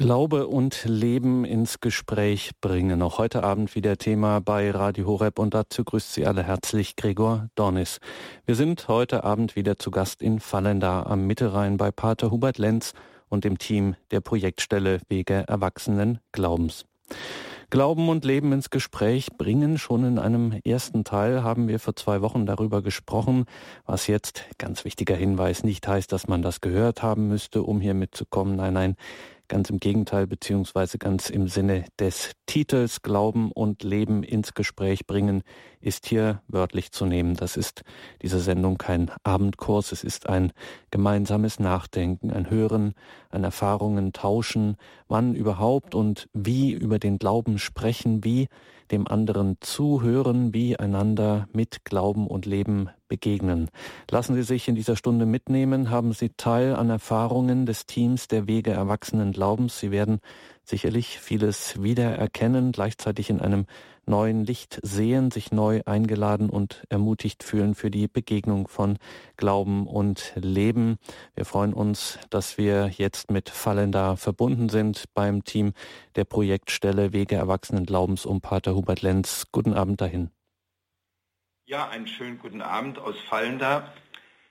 Glaube und Leben ins Gespräch bringen. Auch heute Abend wieder Thema bei Radio Horeb und dazu grüßt Sie alle herzlich Gregor Dornis. Wir sind heute Abend wieder zu Gast in Fallenda am Mittelrhein bei Pater Hubert Lenz und dem Team der Projektstelle Wege Erwachsenen Glaubens. Glauben und Leben ins Gespräch bringen. Schon in einem ersten Teil haben wir vor zwei Wochen darüber gesprochen, was jetzt, ganz wichtiger Hinweis, nicht heißt, dass man das gehört haben müsste, um hier mitzukommen. Nein, nein, Ganz im Gegenteil, beziehungsweise ganz im Sinne des Titels Glauben und Leben ins Gespräch bringen, ist hier wörtlich zu nehmen. Das ist diese Sendung kein Abendkurs, es ist ein gemeinsames Nachdenken, ein Hören, ein Erfahrungen tauschen, wann überhaupt und wie über den Glauben sprechen, wie dem anderen zuhören, wie einander mit Glauben und Leben begegnen. Lassen Sie sich in dieser Stunde mitnehmen, haben Sie Teil an Erfahrungen des Teams der Wege Erwachsenen Glaubens. Sie werden sicherlich vieles wiedererkennen, gleichzeitig in einem neuen Licht sehen, sich neu eingeladen und ermutigt fühlen für die Begegnung von Glauben und Leben. Wir freuen uns, dass wir jetzt mit Fallender verbunden sind beim Team der Projektstelle Wege Erwachsenen Glaubens um Pater Hubert Lenz. Guten Abend dahin. Ja, einen schönen guten Abend aus Fallender.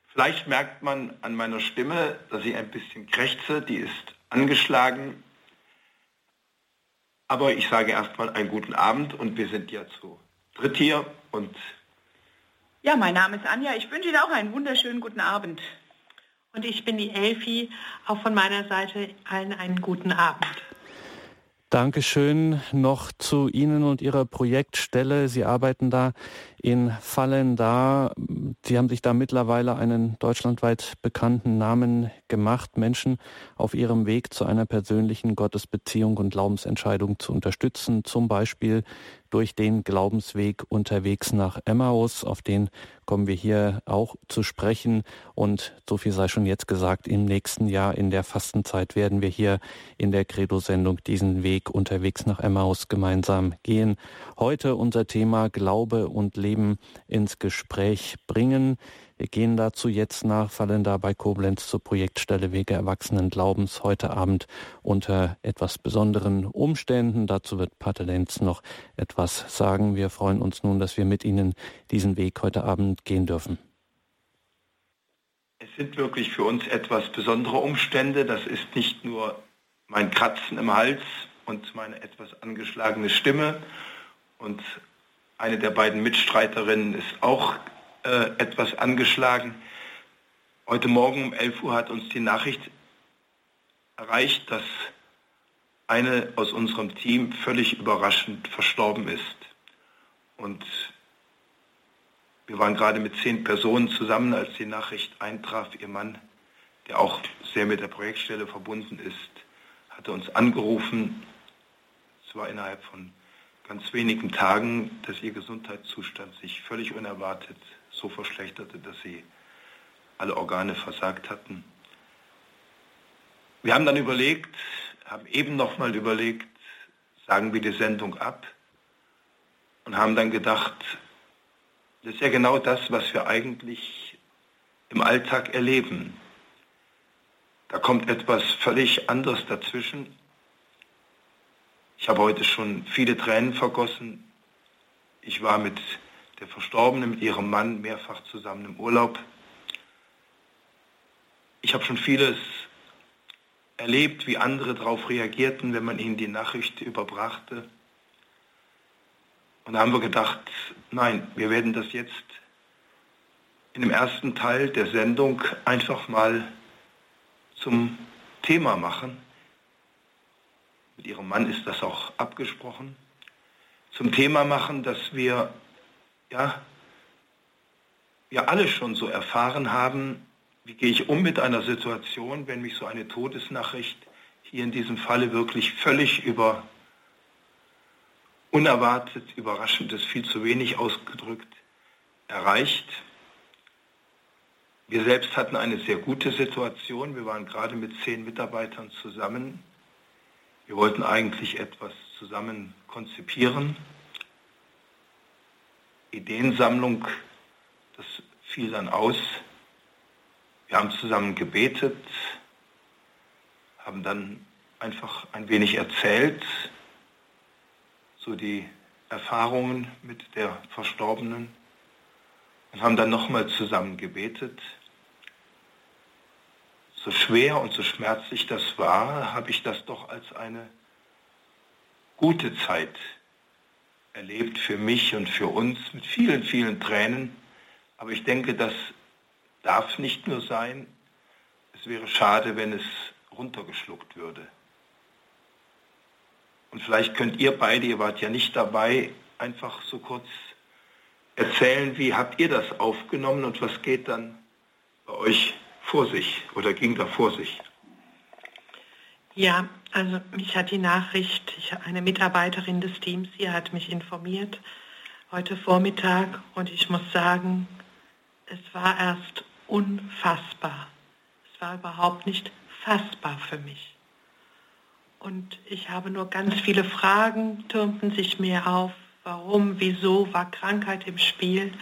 Vielleicht merkt man an meiner Stimme, dass ich ein bisschen krächze. Die ist angeschlagen. Aber ich sage erstmal einen guten Abend und wir sind ja zu dritt hier und ja, mein Name ist Anja. Ich wünsche Ihnen auch einen wunderschönen guten Abend. Und ich bin die Elfi. Auch von meiner Seite allen einen guten Abend. Dankeschön noch zu Ihnen und Ihrer Projektstelle. Sie arbeiten da in Fallen da. Sie haben sich da mittlerweile einen deutschlandweit bekannten Namen gemacht, Menschen auf ihrem Weg zu einer persönlichen Gottesbeziehung und Glaubensentscheidung zu unterstützen, zum Beispiel durch den Glaubensweg unterwegs nach Emmaus. Auf den kommen wir hier auch zu sprechen. Und so viel sei schon jetzt gesagt, im nächsten Jahr in der Fastenzeit werden wir hier in der Credo-Sendung diesen Weg unterwegs nach Emmaus gemeinsam gehen. Heute unser Thema Glaube und Leben ins Gespräch bringen. Wir gehen dazu jetzt nach, fallen da bei Koblenz zur Projektstelle Wege Erwachsenen Glaubens heute Abend unter etwas besonderen Umständen. Dazu wird Pater Lenz noch etwas sagen. Wir freuen uns nun, dass wir mit Ihnen diesen Weg heute Abend gehen dürfen. Es sind wirklich für uns etwas besondere Umstände. Das ist nicht nur mein Kratzen im Hals und meine etwas angeschlagene Stimme. Und eine der beiden Mitstreiterinnen ist auch äh, etwas angeschlagen. Heute Morgen um 11 Uhr hat uns die Nachricht erreicht, dass eine aus unserem Team völlig überraschend verstorben ist. Und wir waren gerade mit zehn Personen zusammen, als die Nachricht eintraf. Ihr Mann, der auch sehr mit der Projektstelle verbunden ist, hatte uns angerufen. Es war innerhalb von ganz wenigen Tagen, dass ihr Gesundheitszustand sich völlig unerwartet so verschlechterte, dass sie alle Organe versagt hatten. Wir haben dann überlegt, haben eben nochmal überlegt, sagen wir die Sendung ab und haben dann gedacht, das ist ja genau das, was wir eigentlich im Alltag erleben. Da kommt etwas völlig anderes dazwischen. Ich habe heute schon viele Tränen vergossen. Ich war mit der Verstorbene mit ihrem Mann mehrfach zusammen im Urlaub. Ich habe schon vieles erlebt, wie andere darauf reagierten, wenn man ihnen die Nachricht überbrachte. Und da haben wir gedacht, nein, wir werden das jetzt in dem ersten Teil der Sendung einfach mal zum Thema machen. Mit ihrem Mann ist das auch abgesprochen. Zum Thema machen, dass wir ja, wir alle schon so erfahren haben, wie gehe ich um mit einer Situation, wenn mich so eine Todesnachricht hier in diesem Falle wirklich völlig über unerwartet, überraschend ist viel zu wenig ausgedrückt, erreicht. Wir selbst hatten eine sehr gute Situation. Wir waren gerade mit zehn Mitarbeitern zusammen. Wir wollten eigentlich etwas zusammen konzipieren. Ideensammlung, das fiel dann aus. Wir haben zusammen gebetet, haben dann einfach ein wenig erzählt, so die Erfahrungen mit der Verstorbenen und haben dann nochmal zusammen gebetet. So schwer und so schmerzlich das war, habe ich das doch als eine gute Zeit erlebt für mich und für uns mit vielen, vielen Tränen. Aber ich denke, das darf nicht nur sein. Es wäre schade, wenn es runtergeschluckt würde. Und vielleicht könnt ihr beide, ihr wart ja nicht dabei, einfach so kurz erzählen, wie habt ihr das aufgenommen und was geht dann bei euch vor sich oder ging da vor sich? Ja, also mich hat die Nachricht, ich, eine Mitarbeiterin des Teams hier hat mich informiert heute Vormittag und ich muss sagen, es war erst unfassbar. Es war überhaupt nicht fassbar für mich. Und ich habe nur ganz viele Fragen, türmten sich mir auf. Warum, wieso, war Krankheit im Spiel?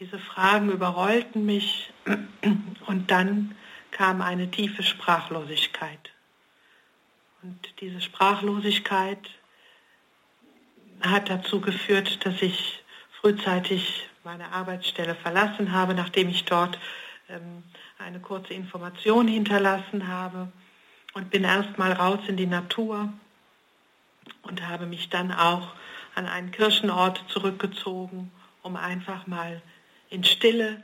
Diese Fragen überrollten mich und dann kam eine tiefe Sprachlosigkeit. Und diese Sprachlosigkeit hat dazu geführt, dass ich frühzeitig meine Arbeitsstelle verlassen habe, nachdem ich dort ähm, eine kurze Information hinterlassen habe und bin erstmal raus in die Natur und habe mich dann auch an einen Kirchenort zurückgezogen, um einfach mal in Stille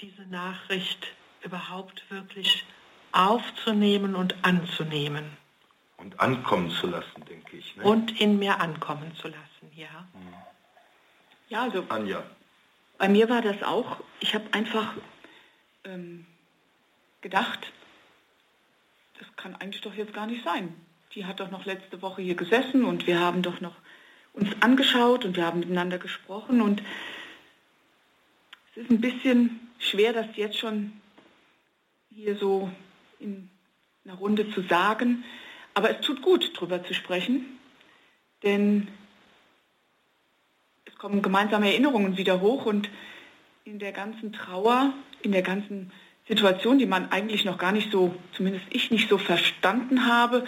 diese Nachricht überhaupt wirklich aufzunehmen und anzunehmen. Und ankommen zu lassen, denke ich. Ne? Und in mir ankommen zu lassen, ja. Ja, also Anja. bei mir war das auch, ich habe einfach ähm, gedacht, das kann eigentlich doch jetzt gar nicht sein. Die hat doch noch letzte Woche hier gesessen und wir haben doch noch uns angeschaut und wir haben miteinander gesprochen und es ist ein bisschen schwer, das jetzt schon hier so in einer Runde zu sagen, aber es tut gut, darüber zu sprechen, denn es kommen gemeinsame Erinnerungen wieder hoch und in der ganzen Trauer, in der ganzen Situation, die man eigentlich noch gar nicht so, zumindest ich nicht so verstanden habe,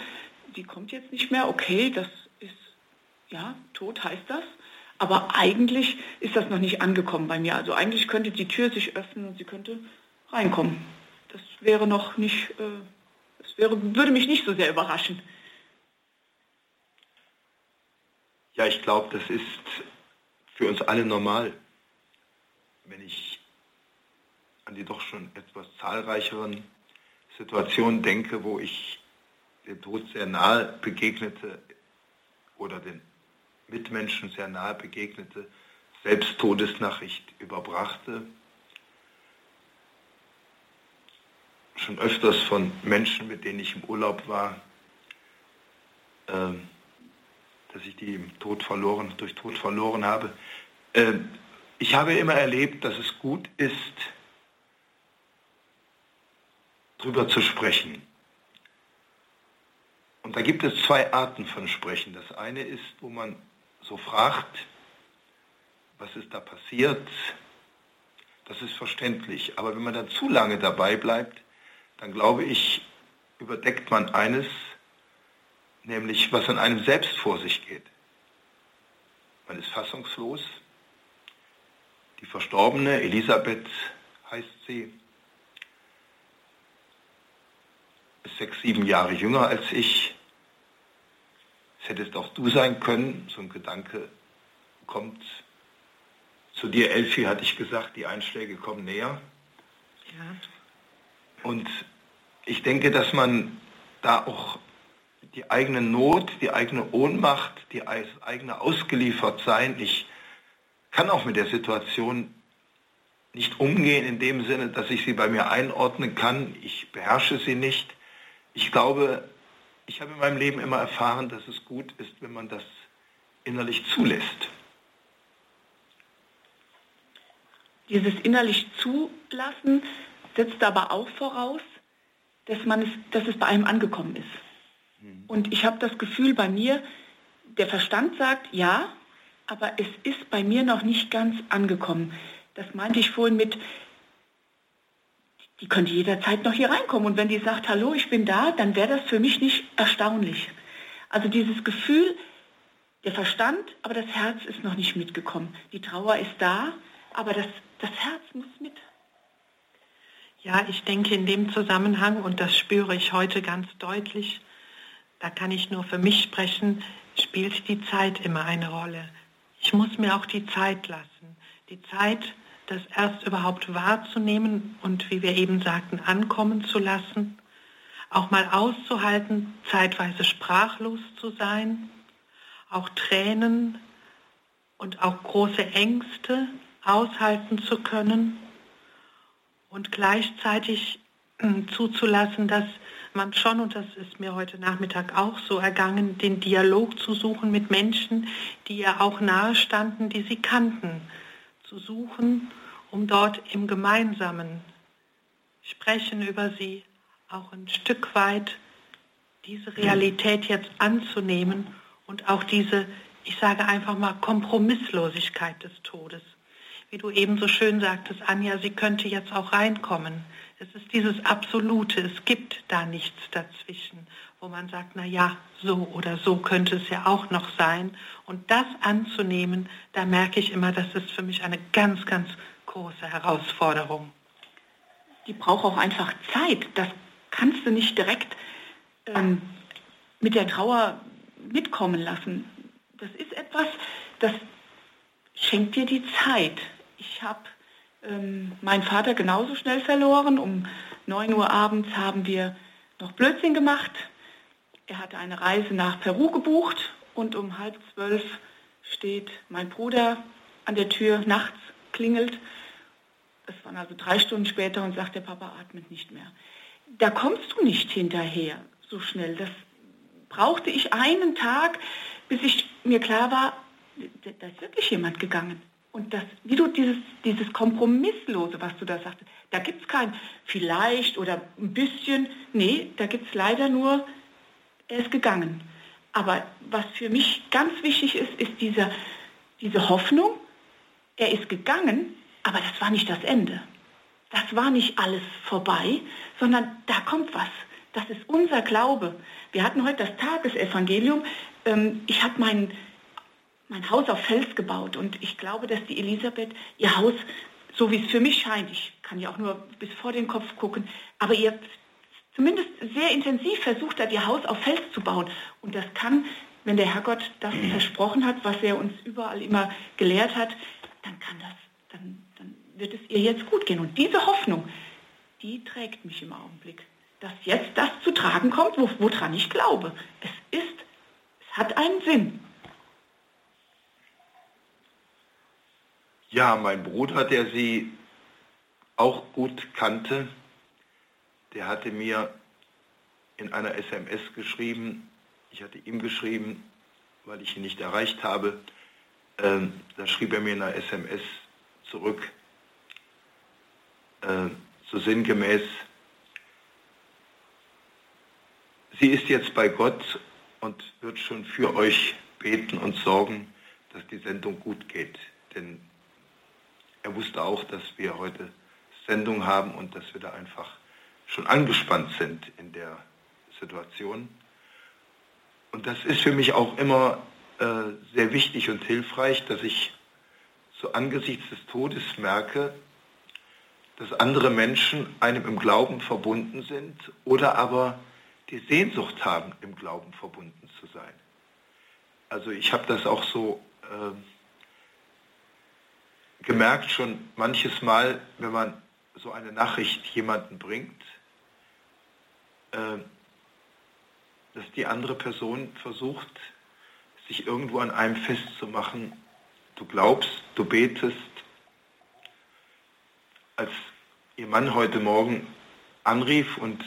die kommt jetzt nicht mehr, okay, das ist, ja, tot heißt das, aber eigentlich ist das noch nicht angekommen bei mir. Also eigentlich könnte die Tür sich öffnen und sie könnte reinkommen. Das wäre noch nicht, äh, wäre, würde mich nicht so sehr überraschen. Ja, ich glaube, das ist für uns alle normal. Wenn ich an die doch schon etwas zahlreicheren Situationen denke, wo ich dem Tod sehr nahe begegnete oder den Mitmenschen sehr nahe begegnete, selbst Todesnachricht überbrachte. Schon öfters von Menschen, mit denen ich im Urlaub war, äh, dass ich die im Tod verloren, durch Tod verloren habe. Äh, ich habe immer erlebt, dass es gut ist, drüber zu sprechen. Und da gibt es zwei Arten von Sprechen. Das eine ist, wo man so fragt, was ist da passiert? Das ist verständlich. Aber wenn man dann zu lange dabei bleibt, dann glaube ich, überdeckt man eines, nämlich was an einem selbst vor sich geht. Man ist fassungslos. Die Verstorbene, Elisabeth heißt sie, ist sechs, sieben Jahre jünger als ich. Es hättest auch du sein können. So ein Gedanke kommt zu dir, Elfi, hatte ich gesagt, die Einschläge kommen näher. Ja. Und ich denke, dass man da auch die eigene Not, die eigene Ohnmacht, die eigene Ausgeliefertsein, ich kann auch mit der Situation nicht umgehen in dem Sinne, dass ich sie bei mir einordnen kann. Ich beherrsche sie nicht. Ich glaube, ich habe in meinem Leben immer erfahren, dass es gut ist, wenn man das innerlich zulässt. Dieses innerlich zulassen setzt aber auch voraus, dass, man es, dass es bei einem angekommen ist. Mhm. Und ich habe das Gefühl bei mir, der Verstand sagt ja, aber es ist bei mir noch nicht ganz angekommen. Das meinte ich vorhin mit, die könnte jederzeit noch hier reinkommen. Und wenn die sagt, hallo, ich bin da, dann wäre das für mich nicht erstaunlich. Also dieses Gefühl, der Verstand, aber das Herz ist noch nicht mitgekommen. Die Trauer ist da, aber das, das Herz muss mit. Ja, ich denke in dem Zusammenhang, und das spüre ich heute ganz deutlich, da kann ich nur für mich sprechen, spielt die Zeit immer eine Rolle. Ich muss mir auch die Zeit lassen. Die Zeit, das erst überhaupt wahrzunehmen und, wie wir eben sagten, ankommen zu lassen. Auch mal auszuhalten, zeitweise sprachlos zu sein. Auch Tränen und auch große Ängste aushalten zu können. Und gleichzeitig hm, zuzulassen, dass man schon, und das ist mir heute Nachmittag auch so ergangen, den Dialog zu suchen mit Menschen, die ihr auch nahe standen, die sie kannten, zu suchen, um dort im gemeinsamen Sprechen über sie auch ein Stück weit diese Realität jetzt anzunehmen und auch diese, ich sage einfach mal, Kompromisslosigkeit des Todes. Wie du eben so schön sagtest, Anja, sie könnte jetzt auch reinkommen. Es ist dieses Absolute, es gibt da nichts dazwischen, wo man sagt, na ja, so oder so könnte es ja auch noch sein. Und das anzunehmen, da merke ich immer, das ist für mich eine ganz, ganz große Herausforderung. Die braucht auch einfach Zeit. Das kannst du nicht direkt ähm, mit der Trauer mitkommen lassen. Das ist etwas, das schenkt dir die Zeit. Ich habe ähm, meinen Vater genauso schnell verloren. Um 9 Uhr abends haben wir noch Blödsinn gemacht. Er hatte eine Reise nach Peru gebucht und um halb zwölf steht mein Bruder an der Tür, nachts klingelt. Es waren also drei Stunden später und sagt, der Papa atmet nicht mehr. Da kommst du nicht hinterher so schnell. Das brauchte ich einen Tag, bis ich mir klar war, da ist wirklich jemand gegangen. Und das, wie du dieses, dieses Kompromisslose, was du da sagtest, da gibt es kein vielleicht oder ein bisschen, nee, da gibt es leider nur, er ist gegangen. Aber was für mich ganz wichtig ist, ist diese, diese Hoffnung, er ist gegangen, aber das war nicht das Ende. Das war nicht alles vorbei, sondern da kommt was. Das ist unser Glaube. Wir hatten heute das Tagesevangelium. Ähm, ich habe meinen mein Haus auf Fels gebaut und ich glaube, dass die Elisabeth ihr Haus, so wie es für mich scheint, ich kann ja auch nur bis vor den Kopf gucken, aber ihr zumindest sehr intensiv versucht hat, ihr Haus auf Fels zu bauen. Und das kann, wenn der Herrgott das versprochen hat, was er uns überall immer gelehrt hat, dann kann das, dann, dann wird es ihr jetzt gut gehen. Und diese Hoffnung, die trägt mich im Augenblick. Dass jetzt das zu tragen kommt, woran ich glaube. Es ist, es hat einen Sinn. Ja, mein Bruder, der sie auch gut kannte, der hatte mir in einer SMS geschrieben, ich hatte ihm geschrieben, weil ich ihn nicht erreicht habe, ähm, da schrieb er mir in einer SMS zurück, äh, so sinngemäß, sie ist jetzt bei Gott und wird schon für euch beten und sorgen, dass die Sendung gut geht. Denn er wusste auch, dass wir heute Sendung haben und dass wir da einfach schon angespannt sind in der Situation. Und das ist für mich auch immer äh, sehr wichtig und hilfreich, dass ich so angesichts des Todes merke, dass andere Menschen einem im Glauben verbunden sind oder aber die Sehnsucht haben, im Glauben verbunden zu sein. Also ich habe das auch so äh, gemerkt schon manches Mal, wenn man so eine Nachricht jemanden bringt, äh, dass die andere Person versucht, sich irgendwo an einem festzumachen. Du glaubst, du betest. Als ihr Mann heute Morgen anrief und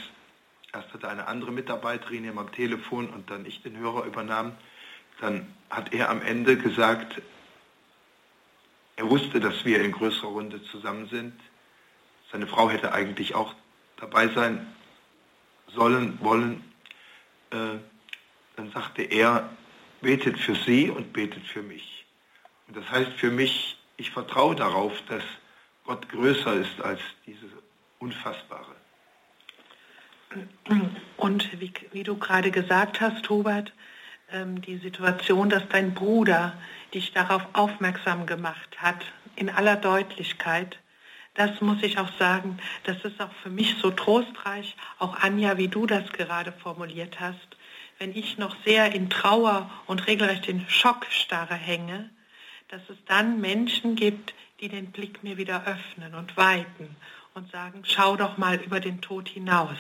erst hatte eine andere Mitarbeiterin ihm am Telefon und dann ich den Hörer übernahm, dann hat er am Ende gesagt, er wusste, dass wir in größerer Runde zusammen sind. Seine Frau hätte eigentlich auch dabei sein sollen, wollen. Äh, dann sagte er, betet für sie und betet für mich. Und das heißt für mich, ich vertraue darauf, dass Gott größer ist als diese Unfassbare. Und wie, wie du gerade gesagt hast, Hubert, ähm, die Situation, dass dein Bruder dich darauf aufmerksam gemacht hat, in aller Deutlichkeit, das muss ich auch sagen, das ist auch für mich so trostreich, auch Anja, wie du das gerade formuliert hast, wenn ich noch sehr in Trauer und regelrecht in Schockstarre hänge, dass es dann Menschen gibt, die den Blick mir wieder öffnen und weiten und sagen, schau doch mal über den Tod hinaus.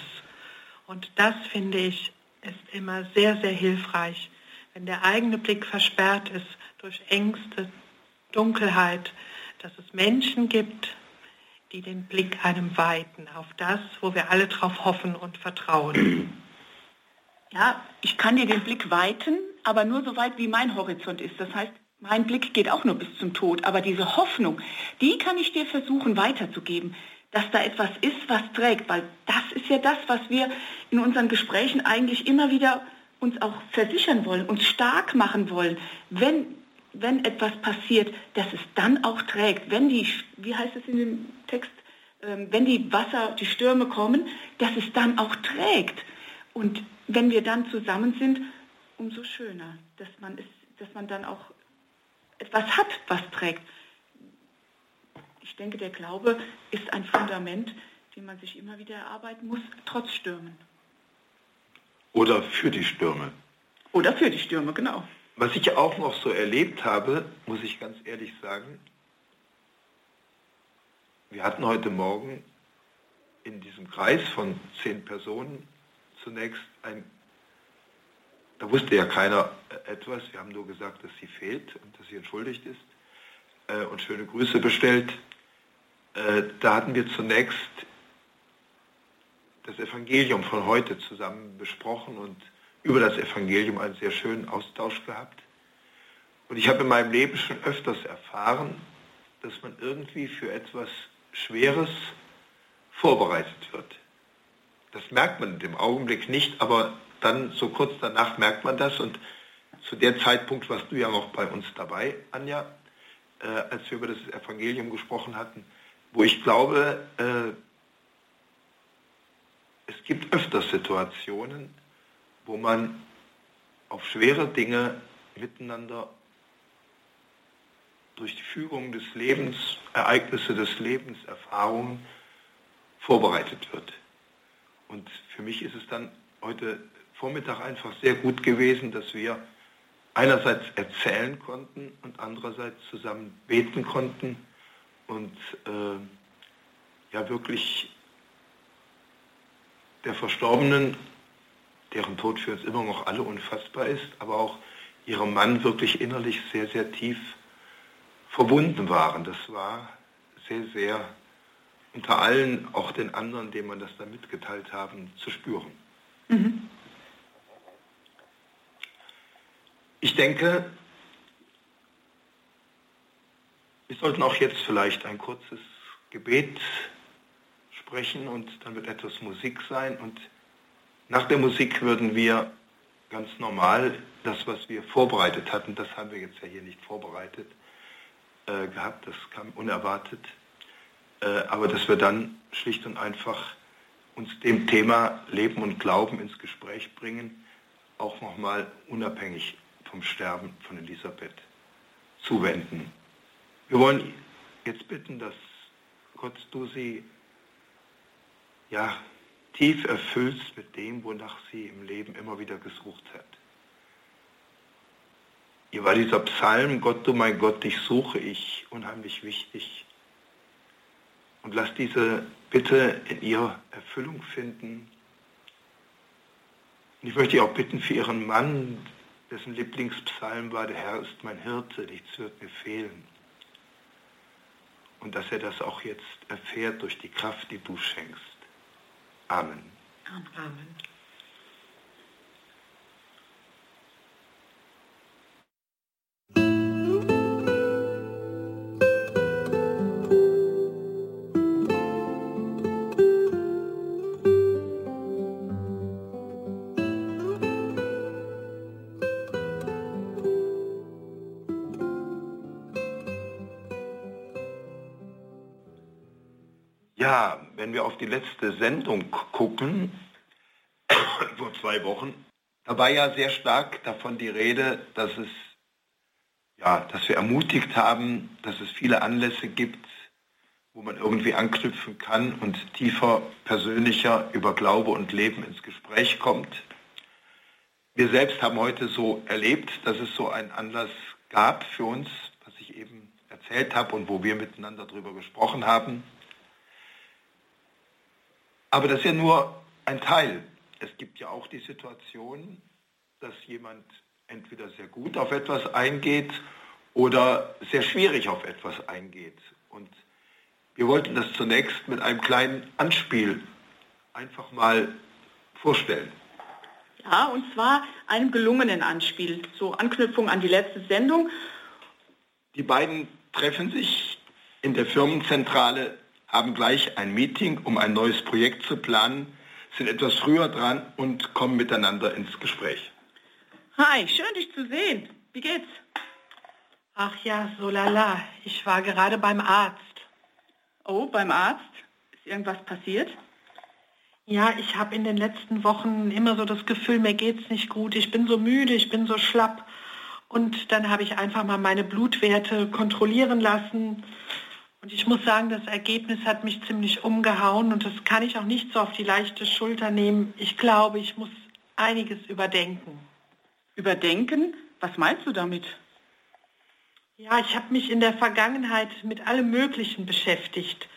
Und das finde ich ist immer sehr, sehr hilfreich, wenn der eigene Blick versperrt ist durch Ängste, Dunkelheit, dass es Menschen gibt, die den Blick einem weiten auf das, wo wir alle drauf hoffen und vertrauen. Ja, ich kann dir den Blick weiten, aber nur so weit, wie mein Horizont ist. Das heißt, mein Blick geht auch nur bis zum Tod. Aber diese Hoffnung, die kann ich dir versuchen weiterzugeben, dass da etwas ist, was trägt. Weil das ist ja das, was wir in unseren Gesprächen eigentlich immer wieder uns auch versichern wollen, uns stark machen wollen, wenn, wenn etwas passiert, dass es dann auch trägt. Wenn die, wie heißt es in dem Text, ähm, wenn die Wasser, die Stürme kommen, dass es dann auch trägt. Und wenn wir dann zusammen sind, umso schöner, dass man, es, dass man dann auch etwas hat, was trägt. Ich denke, der Glaube ist ein Fundament, den man sich immer wieder erarbeiten muss, trotz Stürmen. Oder für die Stürme. Oder für die Stürme, genau. Was ich auch noch so erlebt habe, muss ich ganz ehrlich sagen, wir hatten heute Morgen in diesem Kreis von zehn Personen zunächst ein, da wusste ja keiner etwas, wir haben nur gesagt, dass sie fehlt und dass sie entschuldigt ist äh, und schöne Grüße bestellt. Äh, da hatten wir zunächst das Evangelium von heute zusammen besprochen und über das Evangelium einen sehr schönen Austausch gehabt. Und ich habe in meinem Leben schon öfters erfahren, dass man irgendwie für etwas Schweres vorbereitet wird. Das merkt man im Augenblick nicht, aber dann so kurz danach merkt man das. Und zu der Zeitpunkt warst du ja noch bei uns dabei, Anja, äh, als wir über das Evangelium gesprochen hatten, wo ich glaube, äh, es gibt öfters Situationen, wo man auf schwere Dinge miteinander durch die Fügung des Lebens, Ereignisse des Lebens, Erfahrungen vorbereitet wird. Und für mich ist es dann heute Vormittag einfach sehr gut gewesen, dass wir einerseits erzählen konnten und andererseits zusammen beten konnten und äh, ja wirklich der Verstorbenen, deren Tod für uns immer noch alle unfassbar ist, aber auch ihrem Mann wirklich innerlich sehr, sehr tief verbunden waren. Das war sehr, sehr unter allen, auch den anderen, denen man das da mitgeteilt haben, zu spüren. Mhm. Ich denke, wir sollten auch jetzt vielleicht ein kurzes Gebet sprechen und dann wird etwas Musik sein und nach der Musik würden wir ganz normal das, was wir vorbereitet hatten, das haben wir jetzt ja hier nicht vorbereitet äh, gehabt, das kam unerwartet, äh, aber dass wir dann schlicht und einfach uns dem Thema Leben und Glauben ins Gespräch bringen, auch nochmal unabhängig vom Sterben von Elisabeth zuwenden. Wir wollen jetzt bitten, dass Gott du sie ja, tief erfüllst mit dem, wonach sie im Leben immer wieder gesucht hat. Ihr war dieser Psalm, Gott, du mein Gott, dich suche ich, unheimlich wichtig. Und lass diese Bitte in ihr Erfüllung finden. Und ich möchte auch bitten für ihren Mann, dessen Lieblingspsalm war, der Herr ist mein Hirte, nichts wird mir fehlen. Und dass er das auch jetzt erfährt durch die Kraft, die du schenkst. Amen. Amen. Yeah. Wenn wir auf die letzte Sendung gucken, vor zwei Wochen, da war ja sehr stark davon die Rede, dass es ja, dass wir ermutigt haben, dass es viele Anlässe gibt, wo man irgendwie anknüpfen kann und tiefer, persönlicher über Glaube und Leben ins Gespräch kommt. Wir selbst haben heute so erlebt, dass es so einen Anlass gab für uns, was ich eben erzählt habe und wo wir miteinander darüber gesprochen haben. Aber das ist ja nur ein Teil. Es gibt ja auch die Situation, dass jemand entweder sehr gut auf etwas eingeht oder sehr schwierig auf etwas eingeht. Und wir wollten das zunächst mit einem kleinen Anspiel einfach mal vorstellen. Ja, und zwar einem gelungenen Anspiel, so Anknüpfung an die letzte Sendung. Die beiden treffen sich in der Firmenzentrale, haben gleich ein Meeting, um ein neues Projekt zu planen, sind etwas früher dran und kommen miteinander ins Gespräch. Hi, schön dich zu sehen. Wie geht's? Ach ja, so lala. Ich war gerade beim Arzt. Oh, beim Arzt? Ist irgendwas passiert? Ja, ich habe in den letzten Wochen immer so das Gefühl, mir geht's nicht gut. Ich bin so müde, ich bin so schlapp. Und dann habe ich einfach mal meine Blutwerte kontrollieren lassen. Und ich muss sagen, das Ergebnis hat mich ziemlich umgehauen und das kann ich auch nicht so auf die leichte Schulter nehmen. Ich glaube, ich muss einiges überdenken. Überdenken? Was meinst du damit? Ja, ich habe mich in der Vergangenheit mit allem Möglichen beschäftigt.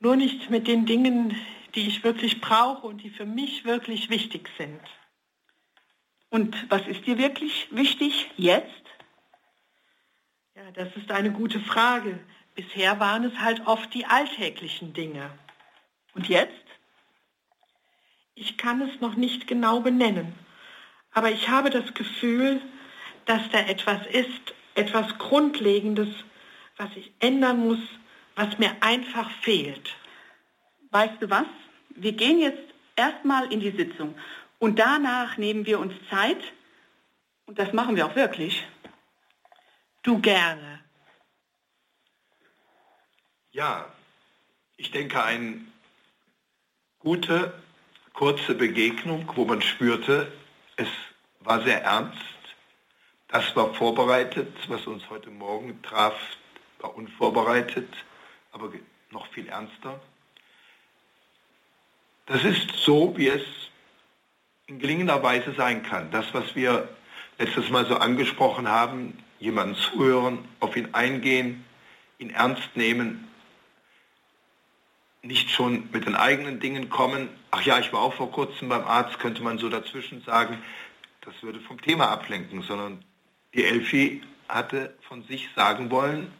Nur nicht mit den Dingen, die ich wirklich brauche und die für mich wirklich wichtig sind. Und was ist dir wirklich wichtig jetzt? Ja, das ist eine gute Frage. Bisher waren es halt oft die alltäglichen Dinge. Und jetzt? Ich kann es noch nicht genau benennen. Aber ich habe das Gefühl, dass da etwas ist, etwas Grundlegendes, was ich ändern muss, was mir einfach fehlt. Weißt du was? Wir gehen jetzt erstmal in die Sitzung und danach nehmen wir uns Zeit und das machen wir auch wirklich. Du gerne. Ja, ich denke, eine gute, kurze Begegnung, wo man spürte, es war sehr ernst. Das war vorbereitet, was uns heute Morgen traf, war unvorbereitet, aber noch viel ernster. Das ist so, wie es in gelingender Weise sein kann. Das, was wir letztes Mal so angesprochen haben, jemanden zuhören, auf ihn eingehen, ihn ernst nehmen, nicht schon mit den eigenen Dingen kommen. Ach ja, ich war auch vor kurzem beim Arzt, könnte man so dazwischen sagen. Das würde vom Thema ablenken, sondern die Elfi hatte von sich sagen wollen,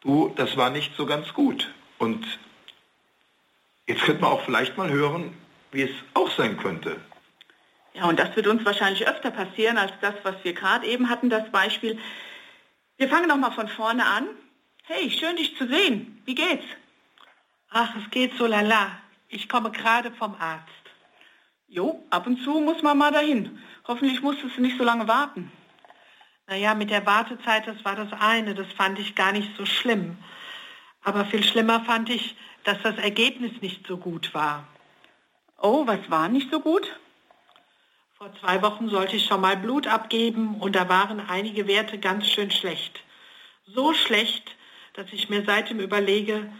du, das war nicht so ganz gut. Und jetzt könnte man auch vielleicht mal hören, wie es auch sein könnte. Ja, und das wird uns wahrscheinlich öfter passieren als das, was wir gerade eben hatten, das Beispiel. Wir fangen noch mal von vorne an. Hey, schön dich zu sehen. Wie geht's? Ach, es geht so lala. Ich komme gerade vom Arzt. Jo, ab und zu muss man mal dahin. Hoffentlich musstest du nicht so lange warten. Naja, mit der Wartezeit, das war das eine. Das fand ich gar nicht so schlimm. Aber viel schlimmer fand ich, dass das Ergebnis nicht so gut war. Oh, was war nicht so gut? Vor zwei Wochen sollte ich schon mal Blut abgeben und da waren einige Werte ganz schön schlecht. So schlecht, dass ich mir seitdem überlege,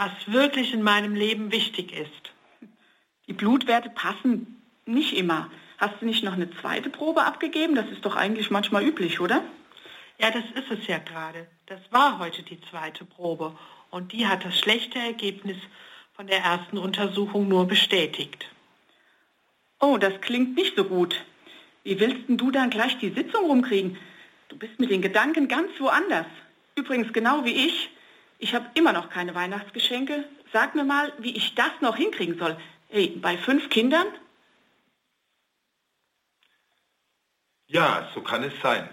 was wirklich in meinem Leben wichtig ist. Die Blutwerte passen nicht immer. Hast du nicht noch eine zweite Probe abgegeben? Das ist doch eigentlich manchmal üblich, oder? Ja, das ist es ja gerade. Das war heute die zweite Probe und die hat das schlechte Ergebnis von der ersten Untersuchung nur bestätigt. Oh, das klingt nicht so gut. Wie willst denn du dann gleich die Sitzung rumkriegen? Du bist mit den Gedanken ganz woanders. Übrigens genau wie ich. Ich habe immer noch keine Weihnachtsgeschenke. Sag mir mal, wie ich das noch hinkriegen soll. Hey, bei fünf Kindern? Ja, so kann es sein.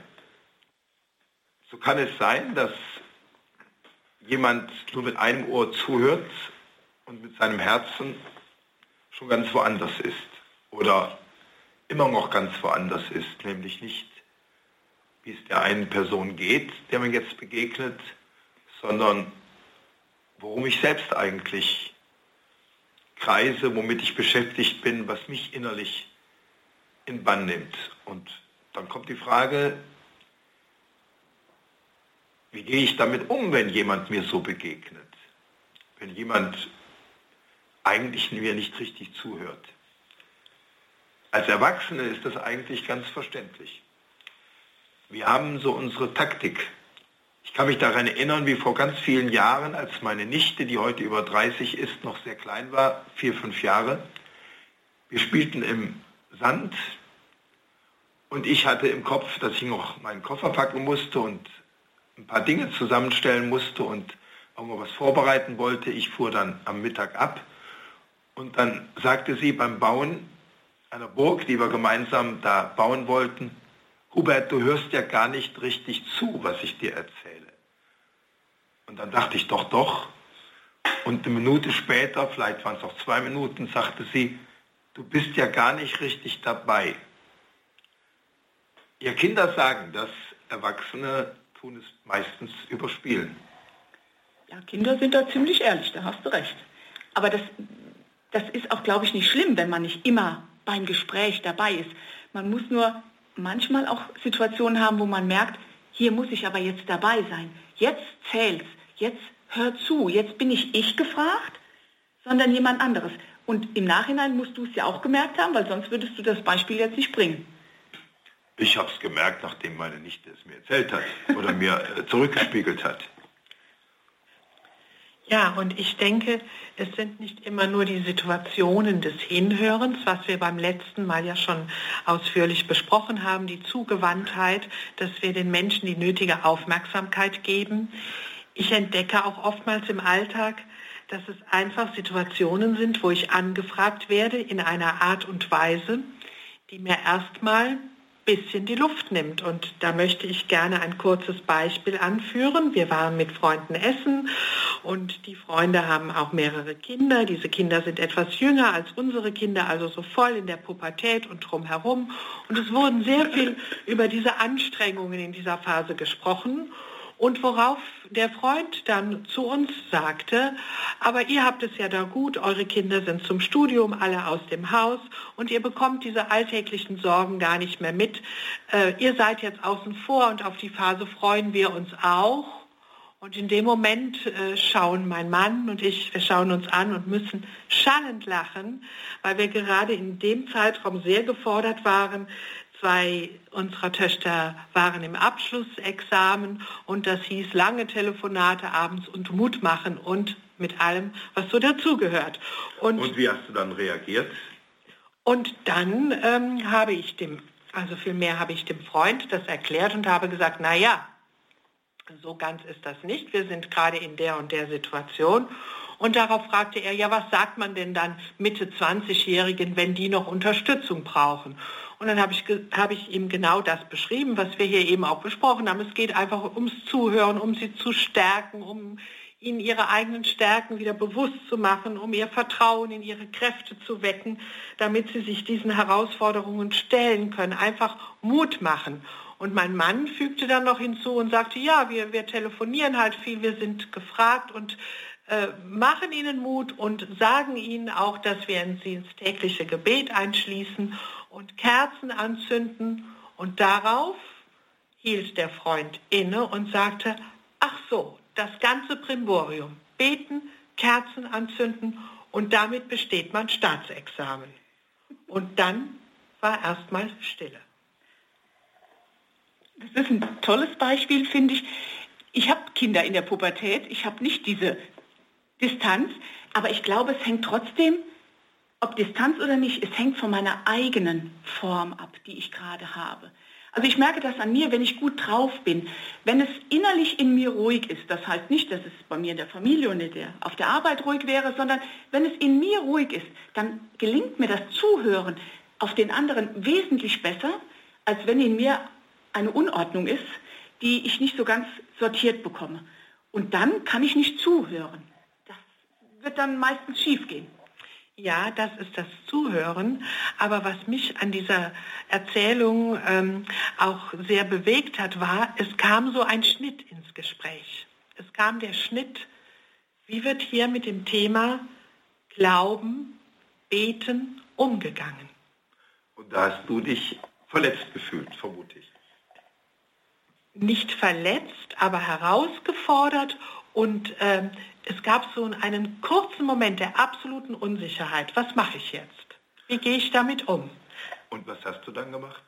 So kann es sein, dass jemand nur mit einem Ohr zuhört und mit seinem Herzen schon ganz woanders ist oder immer noch ganz woanders ist, nämlich nicht, wie es der einen Person geht, der man jetzt begegnet, sondern worum ich selbst eigentlich kreise, womit ich beschäftigt bin, was mich innerlich in Bann nimmt. Und dann kommt die Frage, wie gehe ich damit um, wenn jemand mir so begegnet? Wenn jemand eigentlich mir nicht richtig zuhört. Als Erwachsene ist das eigentlich ganz verständlich. Wir haben so unsere Taktik. Ich kann mich daran erinnern, wie vor ganz vielen Jahren, als meine Nichte, die heute über 30 ist, noch sehr klein war, vier, fünf Jahre. Wir spielten im Sand und ich hatte im Kopf, dass ich noch meinen Koffer packen musste und ein paar Dinge zusammenstellen musste und irgendwas vorbereiten wollte. Ich fuhr dann am Mittag ab und dann sagte sie beim Bauen einer Burg, die wir gemeinsam da bauen wollten, Hubert, du hörst ja gar nicht richtig zu, was ich dir erzähle. Und dann dachte ich, doch, doch. Und eine Minute später, vielleicht waren es auch zwei Minuten, sagte sie, du bist ja gar nicht richtig dabei. Ihr Kinder sagen das, Erwachsene tun es meistens überspielen. Ja, Kinder sind da ziemlich ehrlich, da hast du recht. Aber das, das ist auch, glaube ich, nicht schlimm, wenn man nicht immer beim Gespräch dabei ist. Man muss nur manchmal auch Situationen haben, wo man merkt, hier muss ich aber jetzt dabei sein. Jetzt zählt's, jetzt hör zu, jetzt bin nicht ich gefragt, sondern jemand anderes. Und im Nachhinein musst du es ja auch gemerkt haben, weil sonst würdest du das Beispiel jetzt nicht bringen. Ich habe es gemerkt, nachdem meine Nichte es mir erzählt hat oder mir äh, zurückgespiegelt hat. Ja, und ich denke, es sind nicht immer nur die Situationen des Hinhörens, was wir beim letzten Mal ja schon ausführlich besprochen haben, die Zugewandtheit, dass wir den Menschen die nötige Aufmerksamkeit geben. Ich entdecke auch oftmals im Alltag, dass es einfach Situationen sind, wo ich angefragt werde in einer Art und Weise, die mir erstmal bisschen die Luft nimmt. Und da möchte ich gerne ein kurzes Beispiel anführen. Wir waren mit Freunden essen und die Freunde haben auch mehrere Kinder. Diese Kinder sind etwas jünger als unsere Kinder, also so voll in der Pubertät und drumherum. Und es wurden sehr viel über diese Anstrengungen in dieser Phase gesprochen. Und worauf der Freund dann zu uns sagte, aber ihr habt es ja da gut, eure Kinder sind zum Studium alle aus dem Haus und ihr bekommt diese alltäglichen Sorgen gar nicht mehr mit. Äh, ihr seid jetzt außen vor und auf die Phase freuen wir uns auch. Und in dem Moment äh, schauen mein Mann und ich, wir schauen uns an und müssen schallend lachen, weil wir gerade in dem Zeitraum sehr gefordert waren, Zwei unserer Töchter waren im Abschlussexamen und das hieß lange Telefonate abends und Mut machen und mit allem, was so dazugehört. Und, und wie hast du dann reagiert? Und dann ähm, habe ich dem, also vielmehr habe ich dem Freund das erklärt und habe gesagt, na ja, so ganz ist das nicht. Wir sind gerade in der und der Situation. Und darauf fragte er, ja, was sagt man denn dann Mitte 20-Jährigen, wenn die noch Unterstützung brauchen? Und dann habe ich, hab ich ihm genau das beschrieben, was wir hier eben auch besprochen haben. Es geht einfach ums Zuhören, um sie zu stärken, um ihnen ihre eigenen Stärken wieder bewusst zu machen, um ihr Vertrauen in ihre Kräfte zu wecken, damit sie sich diesen Herausforderungen stellen können. Einfach Mut machen. Und mein Mann fügte dann noch hinzu und sagte, ja, wir, wir telefonieren halt viel, wir sind gefragt und machen ihnen Mut und sagen ihnen auch, dass wir sie ins tägliche Gebet einschließen und Kerzen anzünden. Und darauf hielt der Freund inne und sagte, ach so, das ganze Primborium, beten, Kerzen anzünden und damit besteht man Staatsexamen. Und dann war erstmal Stille. Das ist ein tolles Beispiel, finde ich. Ich habe Kinder in der Pubertät, ich habe nicht diese Distanz, aber ich glaube, es hängt trotzdem ob Distanz oder nicht, es hängt von meiner eigenen Form ab, die ich gerade habe. Also ich merke das an mir, wenn ich gut drauf bin. Wenn es innerlich in mir ruhig ist, das heißt nicht, dass es bei mir in der Familie und der, auf der Arbeit ruhig wäre, sondern wenn es in mir ruhig ist, dann gelingt mir das Zuhören auf den anderen wesentlich besser, als wenn in mir eine Unordnung ist, die ich nicht so ganz sortiert bekomme. Und dann kann ich nicht zuhören. Wird dann meistens schiefgehen. Ja, das ist das Zuhören. Aber was mich an dieser Erzählung ähm, auch sehr bewegt hat, war, es kam so ein Schnitt ins Gespräch. Es kam der Schnitt, wie wird hier mit dem Thema Glauben, Beten umgegangen. Und da hast du dich verletzt gefühlt, vermute ich. Nicht verletzt, aber herausgefordert und ähm, es gab so einen kurzen Moment der absoluten Unsicherheit. Was mache ich jetzt? Wie gehe ich damit um? Und was hast du dann gemacht?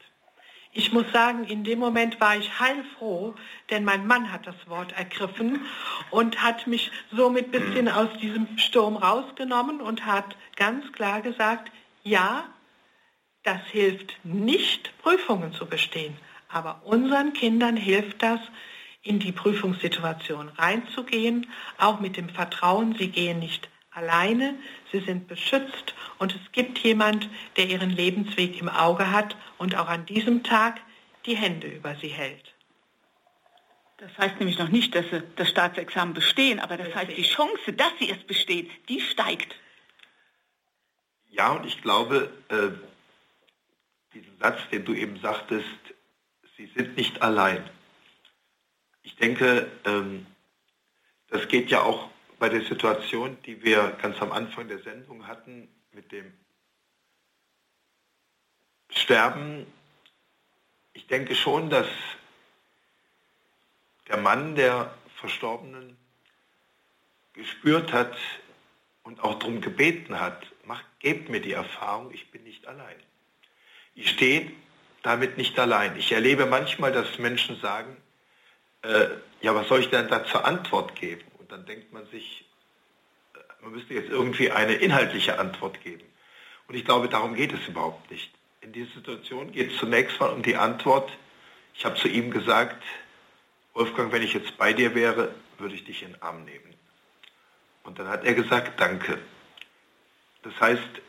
Ich muss sagen, in dem Moment war ich heilfroh, denn mein Mann hat das Wort ergriffen und hat mich somit ein bisschen aus diesem Sturm rausgenommen und hat ganz klar gesagt, ja, das hilft nicht, Prüfungen zu bestehen, aber unseren Kindern hilft das, in die Prüfungssituation reinzugehen, auch mit dem Vertrauen, sie gehen nicht alleine, sie sind beschützt und es gibt jemand, der ihren Lebensweg im Auge hat und auch an diesem Tag die Hände über sie hält. Das heißt nämlich noch nicht, dass sie das Staatsexamen bestehen, aber das heißt, die Chance, dass sie es bestehen, die steigt. Ja, und ich glaube, äh, diesen Satz, den du eben sagtest, sie sind nicht allein. Ich denke, ähm, das geht ja auch bei der Situation, die wir ganz am Anfang der Sendung hatten, mit dem Sterben. Ich denke schon, dass der Mann der Verstorbenen gespürt hat und auch darum gebeten hat, macht, gebt mir die Erfahrung, ich bin nicht allein. Ich stehe damit nicht allein. Ich erlebe manchmal, dass Menschen sagen, äh, ja, was soll ich denn da zur Antwort geben? dann denkt man sich, äh, man müsste jetzt irgendwie eine inhaltliche Antwort geben. Und ich glaube, darum geht es überhaupt nicht. In dieser Situation geht es zunächst mal um die Antwort. Ich habe zu ihm gesagt, Wolfgang, wenn ich jetzt bei dir wäre, würde ich dich in den Arm nehmen. Und dann hat er gesagt, danke. Das heißt,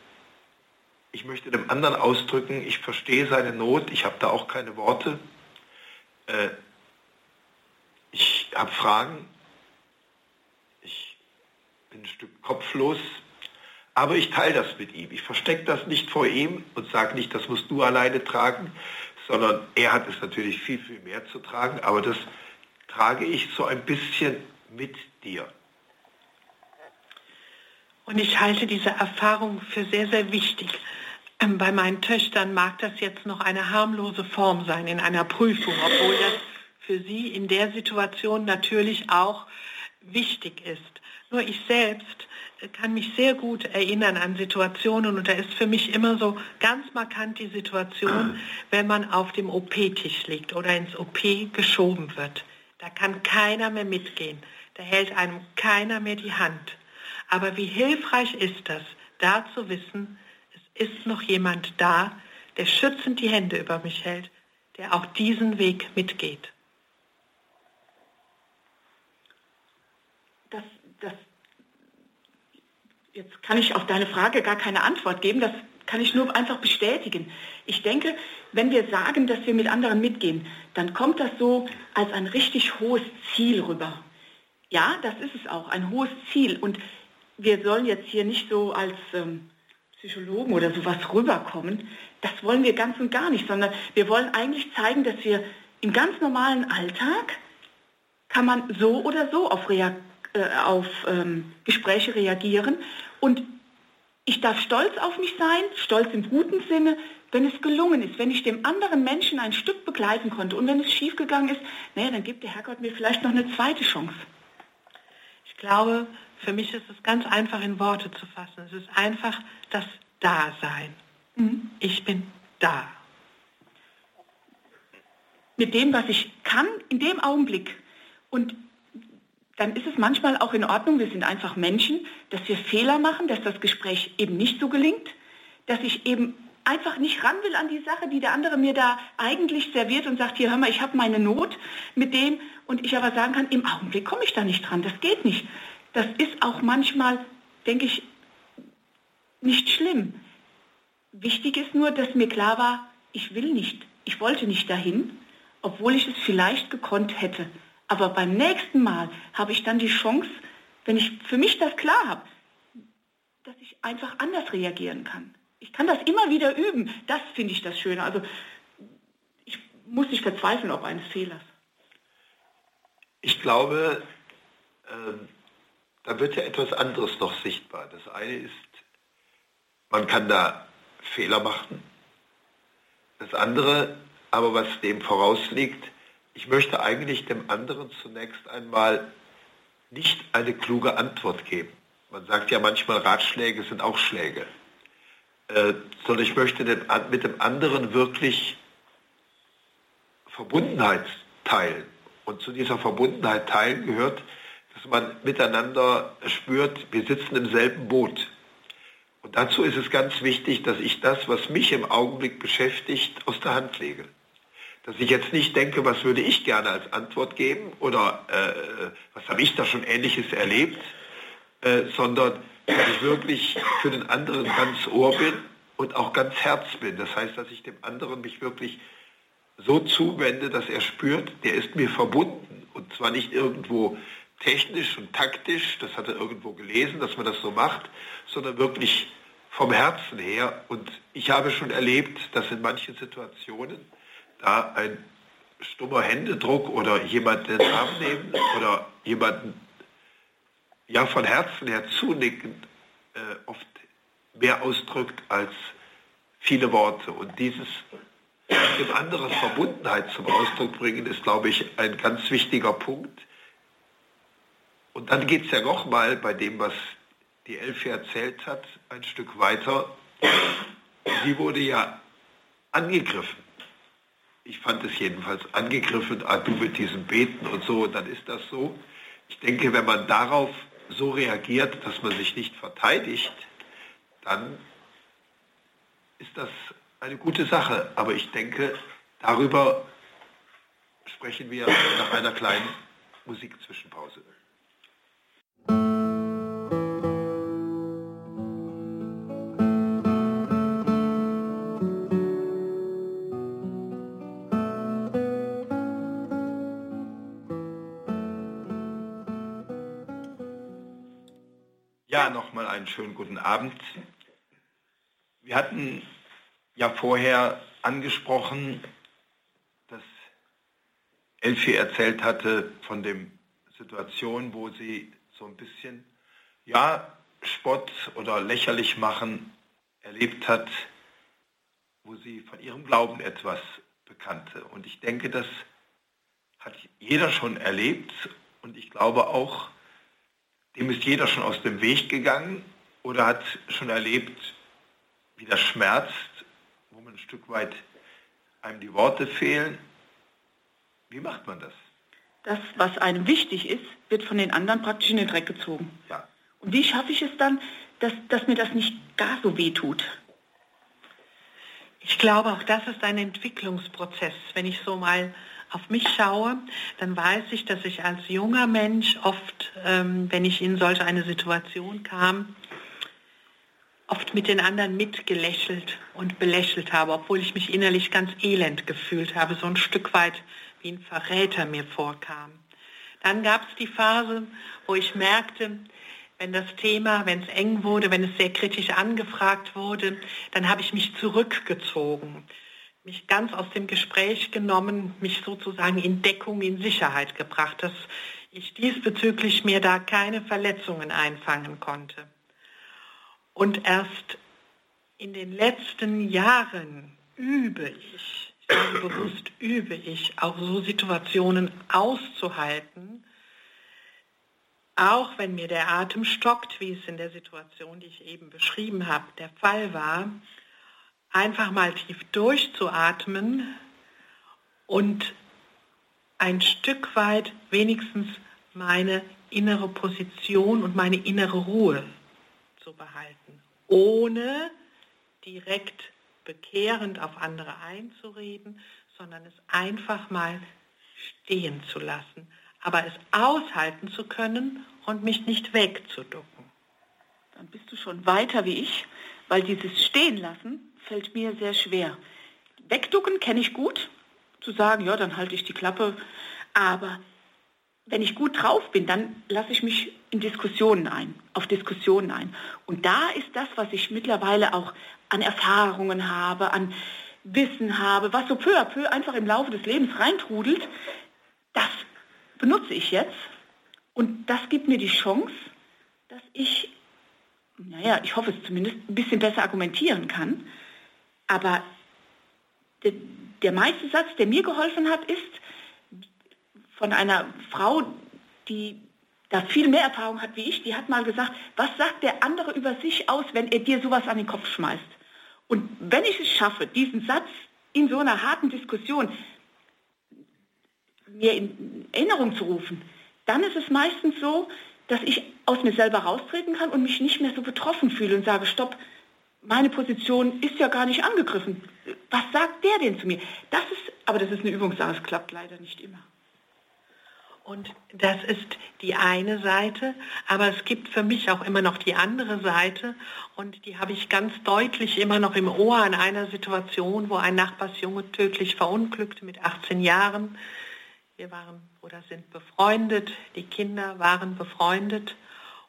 ich möchte dem anderen ausdrücken, ich verstehe seine Not, ich habe da auch keine Worte. Äh, ich habe Fragen, bin ein Stück kopflos, aber ich teile das mit ihm. Ich verstecke das nicht vor ihm und sage nicht, das musst du alleine tragen, sondern er hat es natürlich viel, viel mehr zu tragen, aber das trage ich so ein bisschen mit dir. Und ich halte diese Erfahrung für sehr, sehr wichtig. Ähm, bei meinen Töchtern mag das jetzt noch eine harmlose Form sein in einer Prüfung, obwohl das für sie in der Situation natürlich auch wichtig ist. Nur ich selbst kann mich sehr gut erinnern an Situationen und da ist für mich immer so ganz markant die Situation, wenn man auf dem OP-Tisch liegt oder ins OP geschoben wird. Da kann keiner mehr mitgehen. Da hält einem keiner mehr die Hand. Aber wie hilfreich ist das, da zu wissen, es ist noch jemand da, der schützend die Hände über mich hält, der auch diesen Weg mitgeht. Jetzt kann ich auf deine Frage gar keine Antwort geben, das kann ich nur einfach bestätigen. Ich denke, wenn wir sagen, dass wir mit anderen mitgehen, dann kommt das so als ein richtig hohes Ziel rüber. Ja, das ist es auch, ein hohes Ziel. Und wir sollen jetzt hier nicht so als ähm, Psychologen oder sowas rüberkommen. Das wollen wir ganz und gar nicht, sondern wir wollen eigentlich zeigen, dass wir im ganz normalen Alltag kann man so oder so auf äh, auf ähm, Gespräche reagieren. Und ich darf stolz auf mich sein, stolz im guten Sinne, wenn es gelungen ist, wenn ich dem anderen Menschen ein Stück begleiten konnte. Und wenn es schiefgegangen ist, naja, dann gibt der Herrgott mir vielleicht noch eine zweite Chance. Ich glaube, für mich ist es ganz einfach in Worte zu fassen. Es ist einfach das Dasein. Mhm. Ich bin da. Mit dem, was ich kann, in dem Augenblick. Und dann ist es manchmal auch in Ordnung, wir sind einfach Menschen, dass wir Fehler machen, dass das Gespräch eben nicht so gelingt, dass ich eben einfach nicht ran will an die Sache, die der andere mir da eigentlich serviert und sagt, hier hör mal, ich habe meine Not mit dem und ich aber sagen kann, im Augenblick komme ich da nicht dran, das geht nicht. Das ist auch manchmal, denke ich, nicht schlimm. Wichtig ist nur, dass mir klar war, ich will nicht, ich wollte nicht dahin, obwohl ich es vielleicht gekonnt hätte. Aber beim nächsten Mal habe ich dann die Chance, wenn ich für mich das klar habe, dass ich einfach anders reagieren kann. Ich kann das immer wieder üben. Das finde ich das Schöne. Also ich muss nicht verzweifeln ob eines Fehlers. Ich glaube, äh, da wird ja etwas anderes noch sichtbar. Das eine ist Man kann da Fehler machen. Das andere, aber was dem vorausliegt, ich möchte eigentlich dem anderen zunächst einmal nicht eine kluge Antwort geben. Man sagt ja manchmal, Ratschläge sind auch Schläge. Äh, sondern ich möchte den, mit dem anderen wirklich Verbundenheit teilen. Und zu dieser Verbundenheit teilen gehört, dass man miteinander spürt, wir sitzen im selben Boot. Und dazu ist es ganz wichtig, dass ich das, was mich im Augenblick beschäftigt, aus der Hand lege. Dass ich jetzt nicht denke, was würde ich gerne als Antwort geben oder äh, was habe ich da schon Ähnliches erlebt, äh, sondern dass ich wirklich für den anderen ganz Ohr bin und auch ganz Herz bin. Das heißt, dass ich dem anderen mich wirklich so zuwende, dass er spürt, der ist mir verbunden. Und zwar nicht irgendwo technisch und taktisch, das hat er irgendwo gelesen, dass man das so macht, sondern wirklich vom Herzen her. Und ich habe schon erlebt, dass in manchen Situationen da ein stummer Händedruck oder jemand den Arm nehmen oder jemanden ja von Herzen her zunicken äh, oft mehr ausdrückt als viele Worte. Und dieses dem anderen Verbundenheit zum Ausdruck bringen, ist, glaube ich, ein ganz wichtiger Punkt. Und dann geht es ja nochmal bei dem, was die Elfe erzählt hat, ein Stück weiter. Sie wurde ja angegriffen. Ich fand es jedenfalls angegriffen, ah, du mit diesem Beten und so, und dann ist das so. Ich denke, wenn man darauf so reagiert, dass man sich nicht verteidigt, dann ist das eine gute Sache. Aber ich denke, darüber sprechen wir nach einer kleinen Musikzwischenpause. Einen schönen guten Abend. Wir hatten ja vorher angesprochen, dass Elfie erzählt hatte von dem Situation, wo sie so ein bisschen, ja, Spott oder lächerlich machen erlebt hat, wo sie von ihrem Glauben etwas bekannte. Und ich denke, das hat jeder schon erlebt und ich glaube auch, dem ist jeder schon aus dem Weg gegangen oder hat schon erlebt, wie das schmerzt wo man ein Stück weit einem die Worte fehlen. Wie macht man das? Das, was einem wichtig ist, wird von den anderen praktisch in den Dreck gezogen. Ja. Und wie schaffe ich es dann, dass, dass mir das nicht gar so weh tut? Ich glaube, auch das ist ein Entwicklungsprozess. Wenn ich so mal auf mich schaue, dann weiß ich, dass ich als junger Mensch oft, ähm, wenn ich in solch eine Situation kam, oft mit den anderen mitgelächelt und belächelt habe, obwohl ich mich innerlich ganz elend gefühlt habe, so ein Stück weit wie ein Verräter mir vorkam. Dann gab es die Phase, wo ich merkte, wenn das Thema, wenn es eng wurde, wenn es sehr kritisch angefragt wurde, dann habe ich mich zurückgezogen, mich ganz aus dem Gespräch genommen, mich sozusagen in Deckung, in Sicherheit gebracht, dass ich diesbezüglich mir da keine Verletzungen einfangen konnte. Und erst in den letzten Jahren übe ich, ich sage bewusst übe ich, auch so Situationen auszuhalten, auch wenn mir der Atem stockt, wie es in der Situation, die ich eben beschrieben habe, der Fall war, einfach mal tief durchzuatmen und ein Stück weit wenigstens meine innere Position und meine innere Ruhe zu behalten, ohne direkt bekehrend auf andere einzureden, sondern es einfach mal stehen zu lassen, aber es aushalten zu können und mich nicht wegzuducken. Dann bist du schon weiter wie ich, weil dieses Stehen lassen fällt mir sehr schwer. Wegducken kenne ich gut, zu sagen, ja, dann halte ich die Klappe, aber wenn ich gut drauf bin, dann lasse ich mich in Diskussionen ein, auf Diskussionen ein. Und da ist das, was ich mittlerweile auch an Erfahrungen habe, an Wissen habe, was so peu à peu einfach im Laufe des Lebens reintrudelt, das benutze ich jetzt. Und das gibt mir die Chance, dass ich naja, ich hoffe es zumindest, ein bisschen besser argumentieren kann. Aber der, der meiste Satz, der mir geholfen hat, ist von einer Frau, die da viel mehr Erfahrung hat wie ich, die hat mal gesagt, was sagt der andere über sich aus, wenn er dir sowas an den Kopf schmeißt? Und wenn ich es schaffe, diesen Satz in so einer harten Diskussion mir in Erinnerung zu rufen, dann ist es meistens so, dass ich aus mir selber raustreten kann und mich nicht mehr so betroffen fühle und sage, stopp, meine Position ist ja gar nicht angegriffen. Was sagt der denn zu mir? Das ist, aber das ist eine Übungssache, es klappt leider nicht immer. Und das ist die eine Seite, aber es gibt für mich auch immer noch die andere Seite und die habe ich ganz deutlich immer noch im Ohr an einer Situation, wo ein Nachbarsjunge tödlich verunglückte mit 18 Jahren. Wir waren oder sind befreundet, die Kinder waren befreundet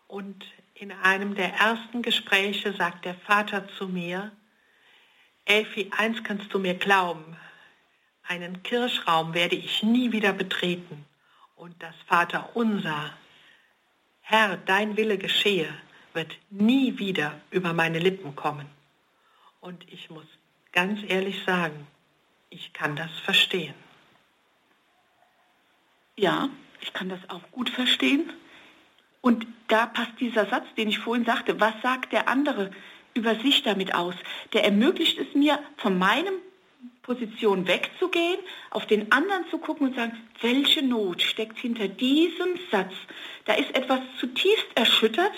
und in einem der ersten Gespräche sagt der Vater zu mir, Elfi, eins kannst du mir glauben, einen Kirschraum werde ich nie wieder betreten und das Vater unser, Herr, dein Wille geschehe, wird nie wieder über meine Lippen kommen. Und ich muss ganz ehrlich sagen, ich kann das verstehen. Ja, ich kann das auch gut verstehen. Und da passt dieser Satz, den ich vorhin sagte, was sagt der andere über sich damit aus? Der ermöglicht es mir, von meinem Position wegzugehen, auf den anderen zu gucken und sagen, welche Not steckt hinter diesem Satz? Da ist etwas zutiefst erschüttert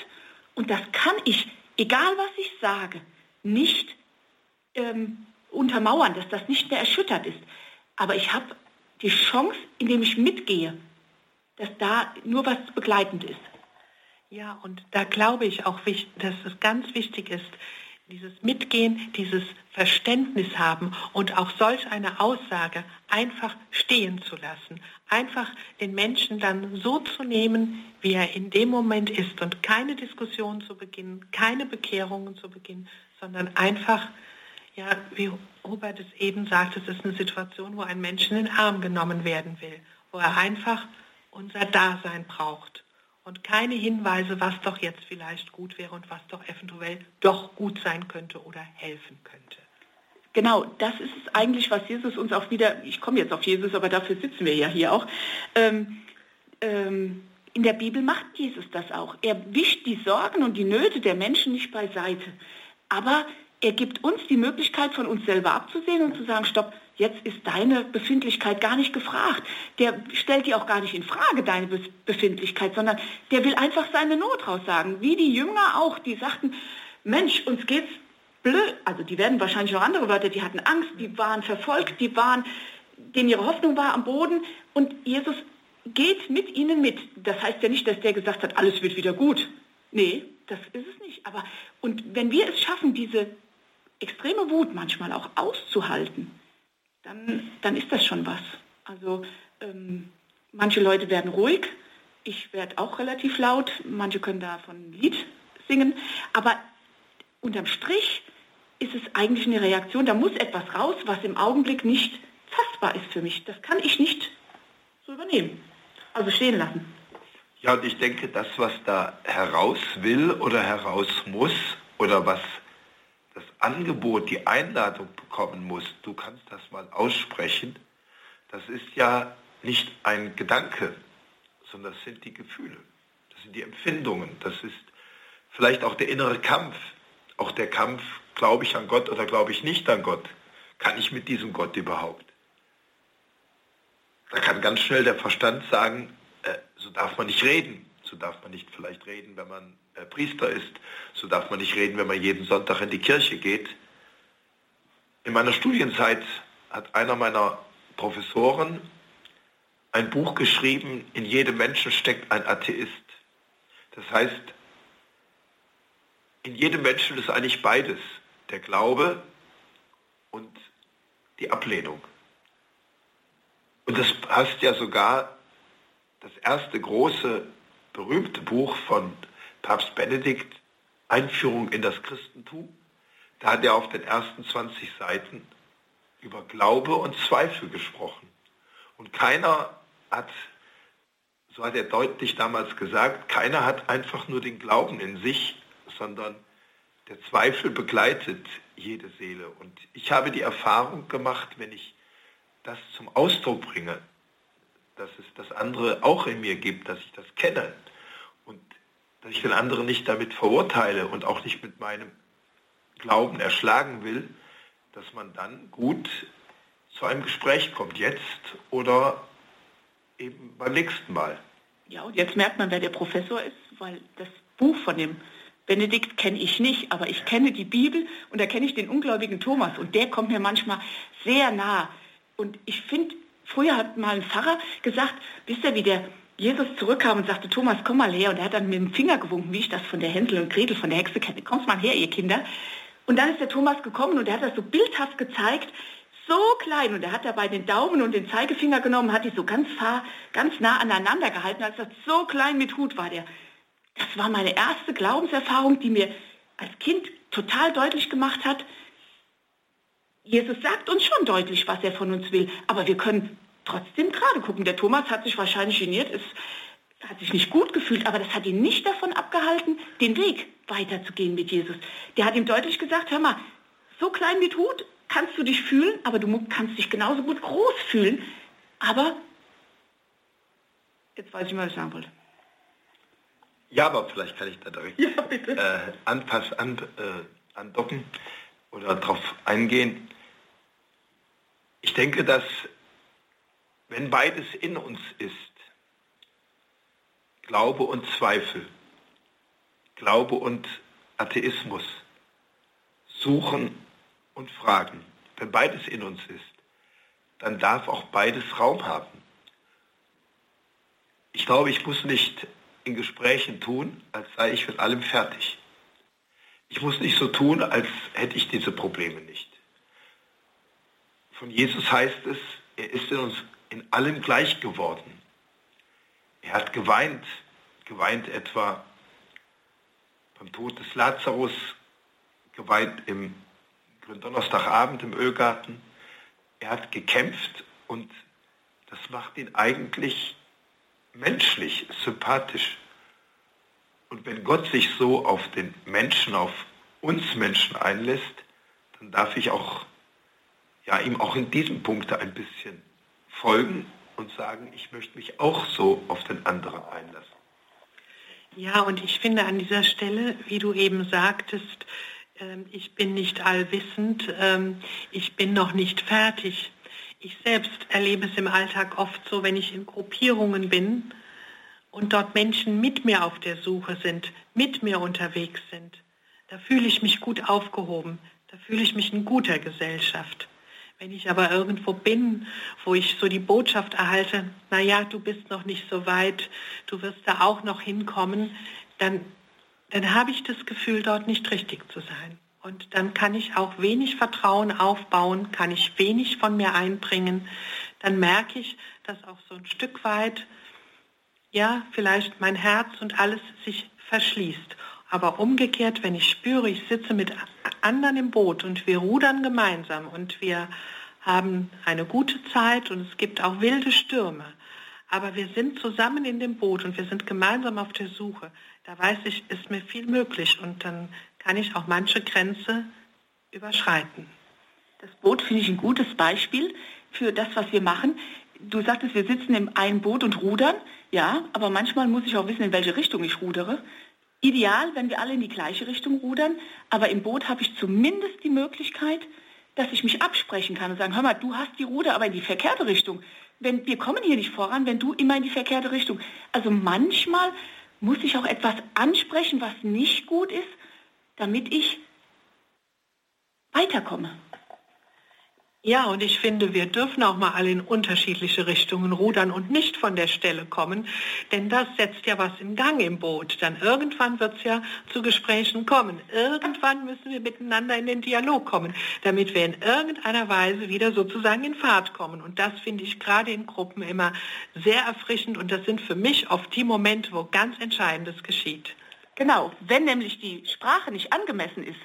und das kann ich, egal was ich sage, nicht ähm, untermauern, dass das nicht mehr erschüttert ist. Aber ich habe die Chance, indem ich mitgehe, dass da nur was begleitend ist. Ja, und da glaube ich auch, dass es ganz wichtig ist, dieses Mitgehen, dieses Verständnis haben und auch solch eine Aussage einfach stehen zu lassen. Einfach den Menschen dann so zu nehmen, wie er in dem Moment ist und keine Diskussion zu beginnen, keine Bekehrungen zu beginnen, sondern einfach, ja, wie Robert es eben sagt, es ist eine Situation, wo ein Mensch in den Arm genommen werden will, wo er einfach unser Dasein braucht und keine Hinweise, was doch jetzt vielleicht gut wäre und was doch eventuell doch gut sein könnte oder helfen könnte. Genau, das ist es eigentlich, was Jesus uns auch wieder, ich komme jetzt auf Jesus, aber dafür sitzen wir ja hier auch, ähm, ähm, in der Bibel macht Jesus das auch. Er wischt die Sorgen und die Nöte der Menschen nicht beiseite. Aber er gibt uns die Möglichkeit, von uns selber abzusehen und zu sagen, stopp, jetzt ist deine Befindlichkeit gar nicht gefragt. Der stellt dir auch gar nicht in Frage, deine Befindlichkeit, sondern der will einfach seine Not raussagen. Wie die Jünger auch, die sagten, Mensch, uns geht's blöd. Also die werden wahrscheinlich noch andere Wörter, die hatten Angst, die waren verfolgt, die waren, denen ihre Hoffnung war am Boden. Und Jesus geht mit ihnen mit. Das heißt ja nicht, dass der gesagt hat, alles wird wieder gut. Nee, das ist es nicht. Aber, und wenn wir es schaffen, diese extreme Wut manchmal auch auszuhalten, dann, dann ist das schon was. Also ähm, manche Leute werden ruhig, ich werde auch relativ laut, manche können davon ein Lied singen, aber unterm Strich ist es eigentlich eine Reaktion, da muss etwas raus, was im Augenblick nicht fassbar ist für mich. Das kann ich nicht so übernehmen, also stehen lassen. Ja, und ich denke, das, was da heraus will oder heraus muss oder was Angebot, die Einladung bekommen muss, du kannst das mal aussprechen, das ist ja nicht ein Gedanke, sondern das sind die Gefühle, das sind die Empfindungen, das ist vielleicht auch der innere Kampf, auch der Kampf, glaube ich an Gott oder glaube ich nicht an Gott, kann ich mit diesem Gott überhaupt? Da kann ganz schnell der Verstand sagen, äh, so darf man nicht reden, so darf man nicht vielleicht reden, wenn man Priester ist, so darf man nicht reden, wenn man jeden Sonntag in die Kirche geht. In meiner Studienzeit hat einer meiner Professoren ein Buch geschrieben, in jedem Menschen steckt ein Atheist. Das heißt, in jedem Menschen ist eigentlich beides, der Glaube und die Ablehnung. Und das heißt ja sogar das erste große berühmte Buch von Papst Benedikt, Einführung in das Christentum, da hat er auf den ersten 20 Seiten über Glaube und Zweifel gesprochen. Und keiner hat, so hat er deutlich damals gesagt, keiner hat einfach nur den Glauben in sich, sondern der Zweifel begleitet jede Seele. Und ich habe die Erfahrung gemacht, wenn ich das zum Ausdruck bringe, dass es das andere auch in mir gibt, dass ich das kenne dass ich den anderen nicht damit verurteile und auch nicht mit meinem Glauben erschlagen will, dass man dann gut zu einem Gespräch kommt, jetzt oder eben beim nächsten Mal. Ja, und jetzt merkt man, wer der Professor ist, weil das Buch von dem Benedikt kenne ich nicht, aber ich kenne die Bibel und da kenne ich den ungläubigen Thomas und der kommt mir manchmal sehr nah. Und ich finde, früher hat mal ein Pfarrer gesagt, wisst ihr, wie der Jesus zurückkam und sagte, Thomas, komm mal her. Und er hat dann mit dem Finger gewunken, wie ich das von der Hänsel und Gretel, von der Hexe kenne. Kommt mal her, ihr Kinder. Und dann ist der Thomas gekommen und er hat das so bildhaft gezeigt, so klein. Und er hat dabei den Daumen und den Zeigefinger genommen, hat die so ganz, fahr, ganz nah aneinander gehalten. Er hat gesagt, so klein mit Hut war der. Das war meine erste Glaubenserfahrung, die mir als Kind total deutlich gemacht hat, Jesus sagt uns schon deutlich, was er von uns will, aber wir können trotzdem gerade gucken. Der Thomas hat sich wahrscheinlich geniert, ist, hat sich nicht gut gefühlt, aber das hat ihn nicht davon abgehalten, den Weg weiterzugehen mit Jesus. Der hat ihm deutlich gesagt, hör mal, so klein wie Hut kannst du dich fühlen, aber du kannst dich genauso gut groß fühlen. Aber, jetzt weiß ich mal, was ich sagen wollte. Ja, aber vielleicht kann ich da direkt ja, äh, anpass, an, äh, andocken oder darauf eingehen. Ich denke, dass wenn beides in uns ist, Glaube und Zweifel, Glaube und Atheismus, Suchen und Fragen, wenn beides in uns ist, dann darf auch beides Raum haben. Ich glaube, ich muss nicht in Gesprächen tun, als sei ich mit allem fertig. Ich muss nicht so tun, als hätte ich diese Probleme nicht. Von Jesus heißt es, er ist in uns in allem gleich geworden. Er hat geweint, geweint etwa beim Tod des Lazarus, geweint im Donnerstagabend im Ölgarten. Er hat gekämpft und das macht ihn eigentlich menschlich, sympathisch. Und wenn Gott sich so auf den Menschen, auf uns Menschen einlässt, dann darf ich auch, ja, ihm auch in diesem Punkt ein bisschen folgen und sagen, ich möchte mich auch so auf den anderen einlassen. Ja, und ich finde an dieser Stelle, wie du eben sagtest, ähm, ich bin nicht allwissend, ähm, ich bin noch nicht fertig. Ich selbst erlebe es im Alltag oft so, wenn ich in Gruppierungen bin und dort Menschen mit mir auf der Suche sind, mit mir unterwegs sind. Da fühle ich mich gut aufgehoben, da fühle ich mich in guter Gesellschaft. Wenn ich aber irgendwo bin, wo ich so die Botschaft erhalte, na ja, du bist noch nicht so weit, du wirst da auch noch hinkommen, dann, dann habe ich das Gefühl, dort nicht richtig zu sein. Und dann kann ich auch wenig Vertrauen aufbauen, kann ich wenig von mir einbringen. Dann merke ich, dass auch so ein Stück weit, ja, vielleicht mein Herz und alles sich verschließt. Aber umgekehrt, wenn ich spüre, ich sitze mit anderen im Boot und wir rudern gemeinsam und wir haben eine gute Zeit und es gibt auch wilde Stürme, aber wir sind zusammen in dem Boot und wir sind gemeinsam auf der Suche, da weiß ich, ist mir viel möglich und dann kann ich auch manche Grenze überschreiten. Das Boot finde ich ein gutes Beispiel für das, was wir machen. Du sagtest, wir sitzen in einem Boot und rudern. Ja, aber manchmal muss ich auch wissen, in welche Richtung ich rudere. Ideal, wenn wir alle in die gleiche Richtung rudern, aber im Boot habe ich zumindest die Möglichkeit, dass ich mich absprechen kann und sagen, hör mal, du hast die Ruder aber in die verkehrte Richtung. Wenn, wir kommen hier nicht voran, wenn du immer in die verkehrte Richtung. Also manchmal muss ich auch etwas ansprechen, was nicht gut ist, damit ich weiterkomme. Ja, und ich finde, wir dürfen auch mal alle in unterschiedliche Richtungen rudern und nicht von der Stelle kommen, denn das setzt ja was in Gang im Boot. Dann irgendwann wird es ja zu Gesprächen kommen. Irgendwann müssen wir miteinander in den Dialog kommen, damit wir in irgendeiner Weise wieder sozusagen in Fahrt kommen. Und das finde ich gerade in Gruppen immer sehr erfrischend und das sind für mich oft die Momente, wo ganz Entscheidendes geschieht. Genau, wenn nämlich die Sprache nicht angemessen ist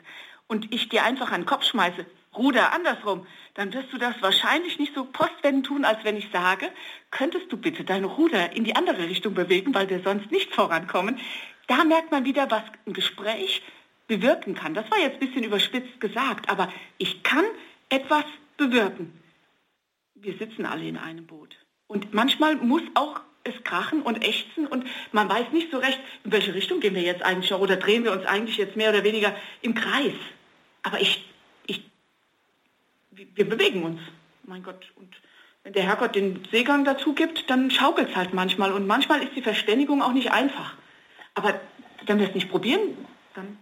und ich dir einfach an den Kopf schmeiße, Ruder andersrum, dann wirst du das wahrscheinlich nicht so postwendend tun, als wenn ich sage, könntest du bitte dein Ruder in die andere Richtung bewegen, weil wir sonst nicht vorankommen. da merkt man wieder, was ein Gespräch bewirken kann. Das war jetzt ein bisschen überspitzt gesagt, aber ich kann etwas bewirken. Wir sitzen alle in einem Boot. Und manchmal muss auch es krachen und ächzen und man weiß nicht so recht, in welche Richtung gehen wir jetzt eigentlich oder drehen wir uns eigentlich jetzt mehr oder weniger im Kreis. Aber ich, wir bewegen uns, mein Gott. Und wenn der Herrgott den Seegang dazu gibt, dann schaukelt es halt manchmal. Und manchmal ist die Verständigung auch nicht einfach. Aber wenn wir es nicht probieren, dann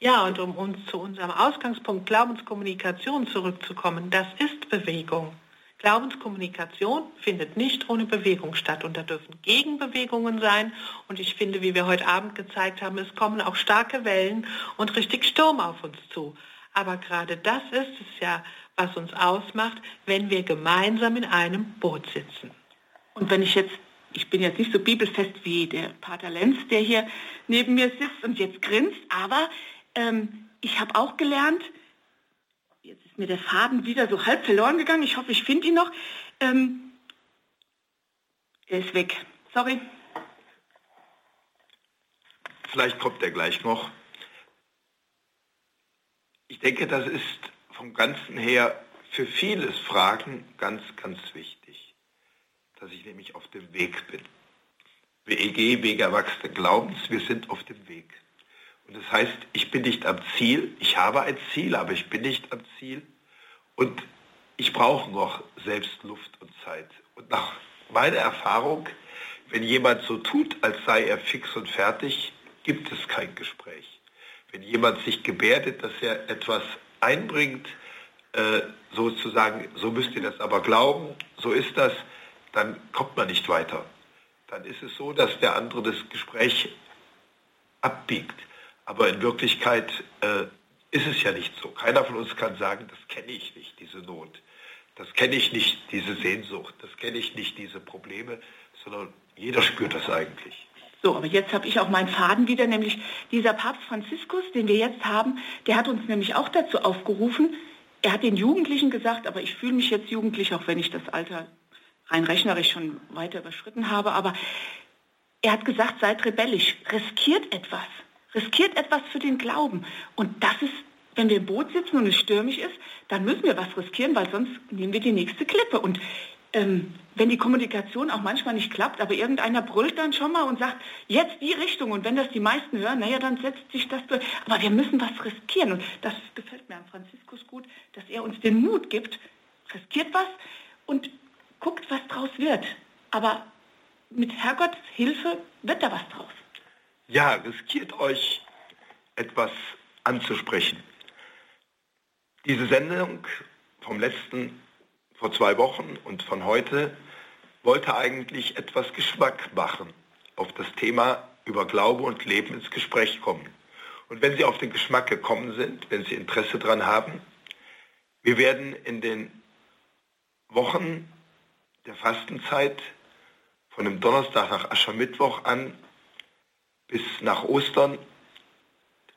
ja, und um uns zu unserem Ausgangspunkt Glaubenskommunikation zurückzukommen, das ist Bewegung. Glaubenskommunikation findet nicht ohne Bewegung statt und da dürfen Gegenbewegungen sein und ich finde, wie wir heute Abend gezeigt haben, es kommen auch starke Wellen und richtig Sturm auf uns zu. Aber gerade das ist es ja, was uns ausmacht, wenn wir gemeinsam in einem Boot sitzen. Und wenn ich jetzt, ich bin jetzt nicht so bibelfest wie der Pater Lenz, der hier neben mir sitzt und jetzt grinst, aber ähm, ich habe auch gelernt, jetzt ist mir der Faden wieder so halb verloren gegangen, ich hoffe, ich finde ihn noch. Ähm, er ist weg. Sorry. Vielleicht kommt er gleich noch. Ich denke, das ist vom Ganzen her für vieles Fragen ganz, ganz wichtig, dass ich nämlich auf dem Weg bin. WEG, Weg erwachsenen Glaubens, wir sind auf dem Weg. Und das heißt, ich bin nicht am Ziel, ich habe ein Ziel, aber ich bin nicht am Ziel. Und ich brauche noch selbst Luft und Zeit. Und nach meiner Erfahrung, wenn jemand so tut, als sei er fix und fertig, gibt es kein Gespräch. Wenn jemand sich gebärdet, dass er etwas einbringt, äh, sozusagen, so müsst ihr das aber glauben, so ist das, dann kommt man nicht weiter. Dann ist es so, dass der andere das Gespräch abbiegt. Aber in Wirklichkeit äh, ist es ja nicht so. Keiner von uns kann sagen, das kenne ich nicht, diese Not. Das kenne ich nicht, diese Sehnsucht. Das kenne ich nicht, diese Probleme, sondern jeder spürt das eigentlich. So, aber jetzt habe ich auch meinen Faden wieder, nämlich dieser Papst Franziskus, den wir jetzt haben, der hat uns nämlich auch dazu aufgerufen, er hat den Jugendlichen gesagt, aber ich fühle mich jetzt jugendlich, auch wenn ich das Alter rein rechnerisch schon weiter überschritten habe, aber er hat gesagt, seid rebellisch, riskiert etwas riskiert etwas für den Glauben. Und das ist, wenn wir im Boot sitzen und es stürmisch ist, dann müssen wir was riskieren, weil sonst nehmen wir die nächste Klippe. Und ähm, wenn die Kommunikation auch manchmal nicht klappt, aber irgendeiner brüllt dann schon mal und sagt, jetzt die Richtung. Und wenn das die meisten hören, naja, dann setzt sich das durch. Aber wir müssen was riskieren. Und das gefällt mir an Franziskus gut, dass er uns den Mut gibt, riskiert was und guckt, was draus wird. Aber mit Herrgotts Hilfe wird da was draus. Ja, riskiert euch etwas anzusprechen. Diese Sendung vom letzten, vor zwei Wochen und von heute wollte eigentlich etwas Geschmack machen auf das Thema über Glaube und Leben ins Gespräch kommen. Und wenn Sie auf den Geschmack gekommen sind, wenn Sie Interesse daran haben, wir werden in den Wochen der Fastenzeit von dem Donnerstag nach Aschermittwoch an bis nach Ostern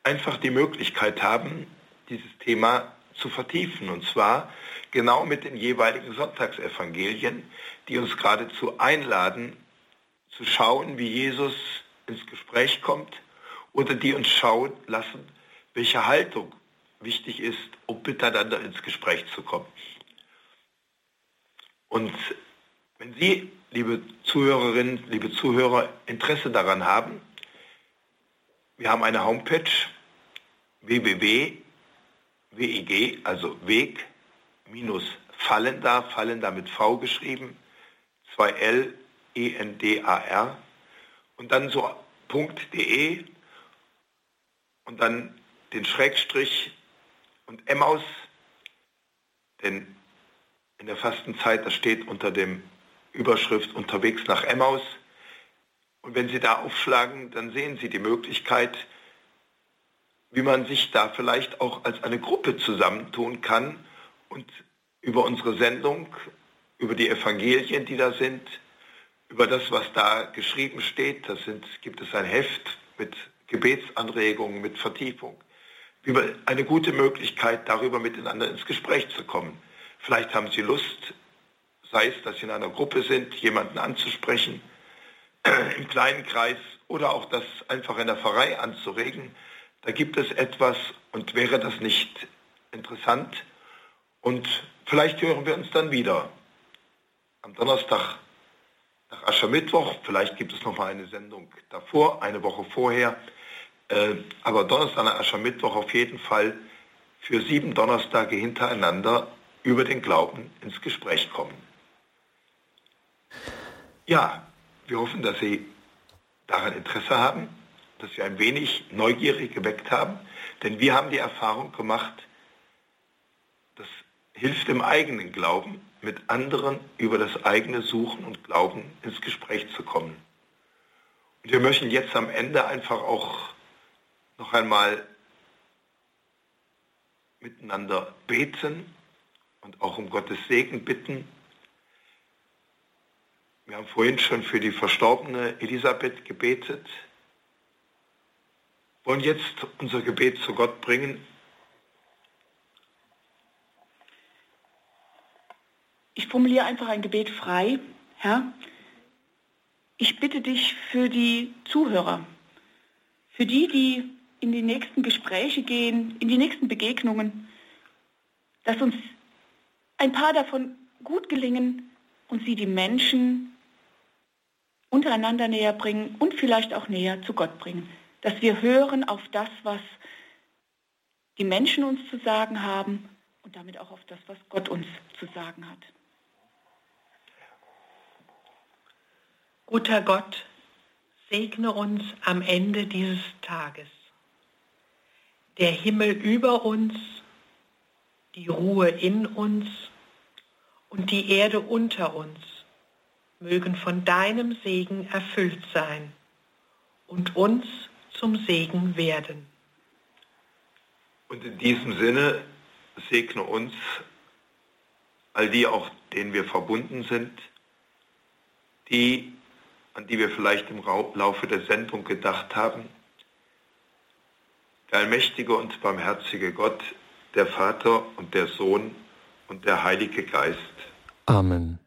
einfach die Möglichkeit haben, dieses Thema zu vertiefen. Und zwar genau mit den jeweiligen Sonntagsevangelien, die uns geradezu einladen, zu schauen, wie Jesus ins Gespräch kommt oder die uns schauen lassen, welche Haltung wichtig ist, um miteinander ins Gespräch zu kommen. Und wenn Sie, liebe Zuhörerinnen, liebe Zuhörer, Interesse daran haben, wir haben eine Homepage www.weg, also Weg, minus Fallender, Fallender mit V geschrieben, 2L, E-N-D-A-R und dann so .de und dann den Schrägstrich und Emmaus, denn in der Fastenzeit, das steht unter dem Überschrift unterwegs nach Emmaus, und wenn Sie da aufschlagen, dann sehen Sie die Möglichkeit, wie man sich da vielleicht auch als eine Gruppe zusammentun kann und über unsere Sendung, über die Evangelien, die da sind, über das, was da geschrieben steht, das sind, gibt es ein Heft mit Gebetsanregungen, mit Vertiefung, über eine gute Möglichkeit, darüber miteinander ins Gespräch zu kommen. Vielleicht haben Sie Lust, sei es, dass Sie in einer Gruppe sind, jemanden anzusprechen, im kleinen Kreis oder auch das einfach in der Pfarrei anzuregen. Da gibt es etwas und wäre das nicht interessant? Und vielleicht hören wir uns dann wieder am Donnerstag nach Aschermittwoch. Vielleicht gibt es noch mal eine Sendung davor, eine Woche vorher. Äh, aber Donnerstag nach Aschermittwoch auf jeden Fall für sieben Donnerstage hintereinander über den Glauben ins Gespräch kommen. Ja, wir hoffen, dass Sie daran Interesse haben, dass Sie ein wenig neugierig geweckt haben, denn wir haben die Erfahrung gemacht, das hilft im eigenen Glauben, mit anderen über das eigene Suchen und Glauben ins Gespräch zu kommen. Und wir möchten jetzt am Ende einfach auch noch einmal miteinander beten und auch um Gottes Segen bitten. Wir haben vorhin schon für die verstorbene Elisabeth gebetet, wollen jetzt unser Gebet zu Gott bringen. Ich formuliere einfach ein Gebet frei. Herr, ich bitte dich für die Zuhörer, für die, die in die nächsten Gespräche gehen, in die nächsten Begegnungen, dass uns ein paar davon gut gelingen und sie die Menschen untereinander näher bringen und vielleicht auch näher zu Gott bringen. Dass wir hören auf das, was die Menschen uns zu sagen haben und damit auch auf das, was Gott uns zu sagen hat. Guter Gott, segne uns am Ende dieses Tages der Himmel über uns, die Ruhe in uns und die Erde unter uns mögen von deinem Segen erfüllt sein und uns zum Segen werden. Und in diesem Sinne segne uns, all die auch, denen wir verbunden sind, die, an die wir vielleicht im Laufe der Sendung gedacht haben, der allmächtige und barmherzige Gott, der Vater und der Sohn und der Heilige Geist. Amen.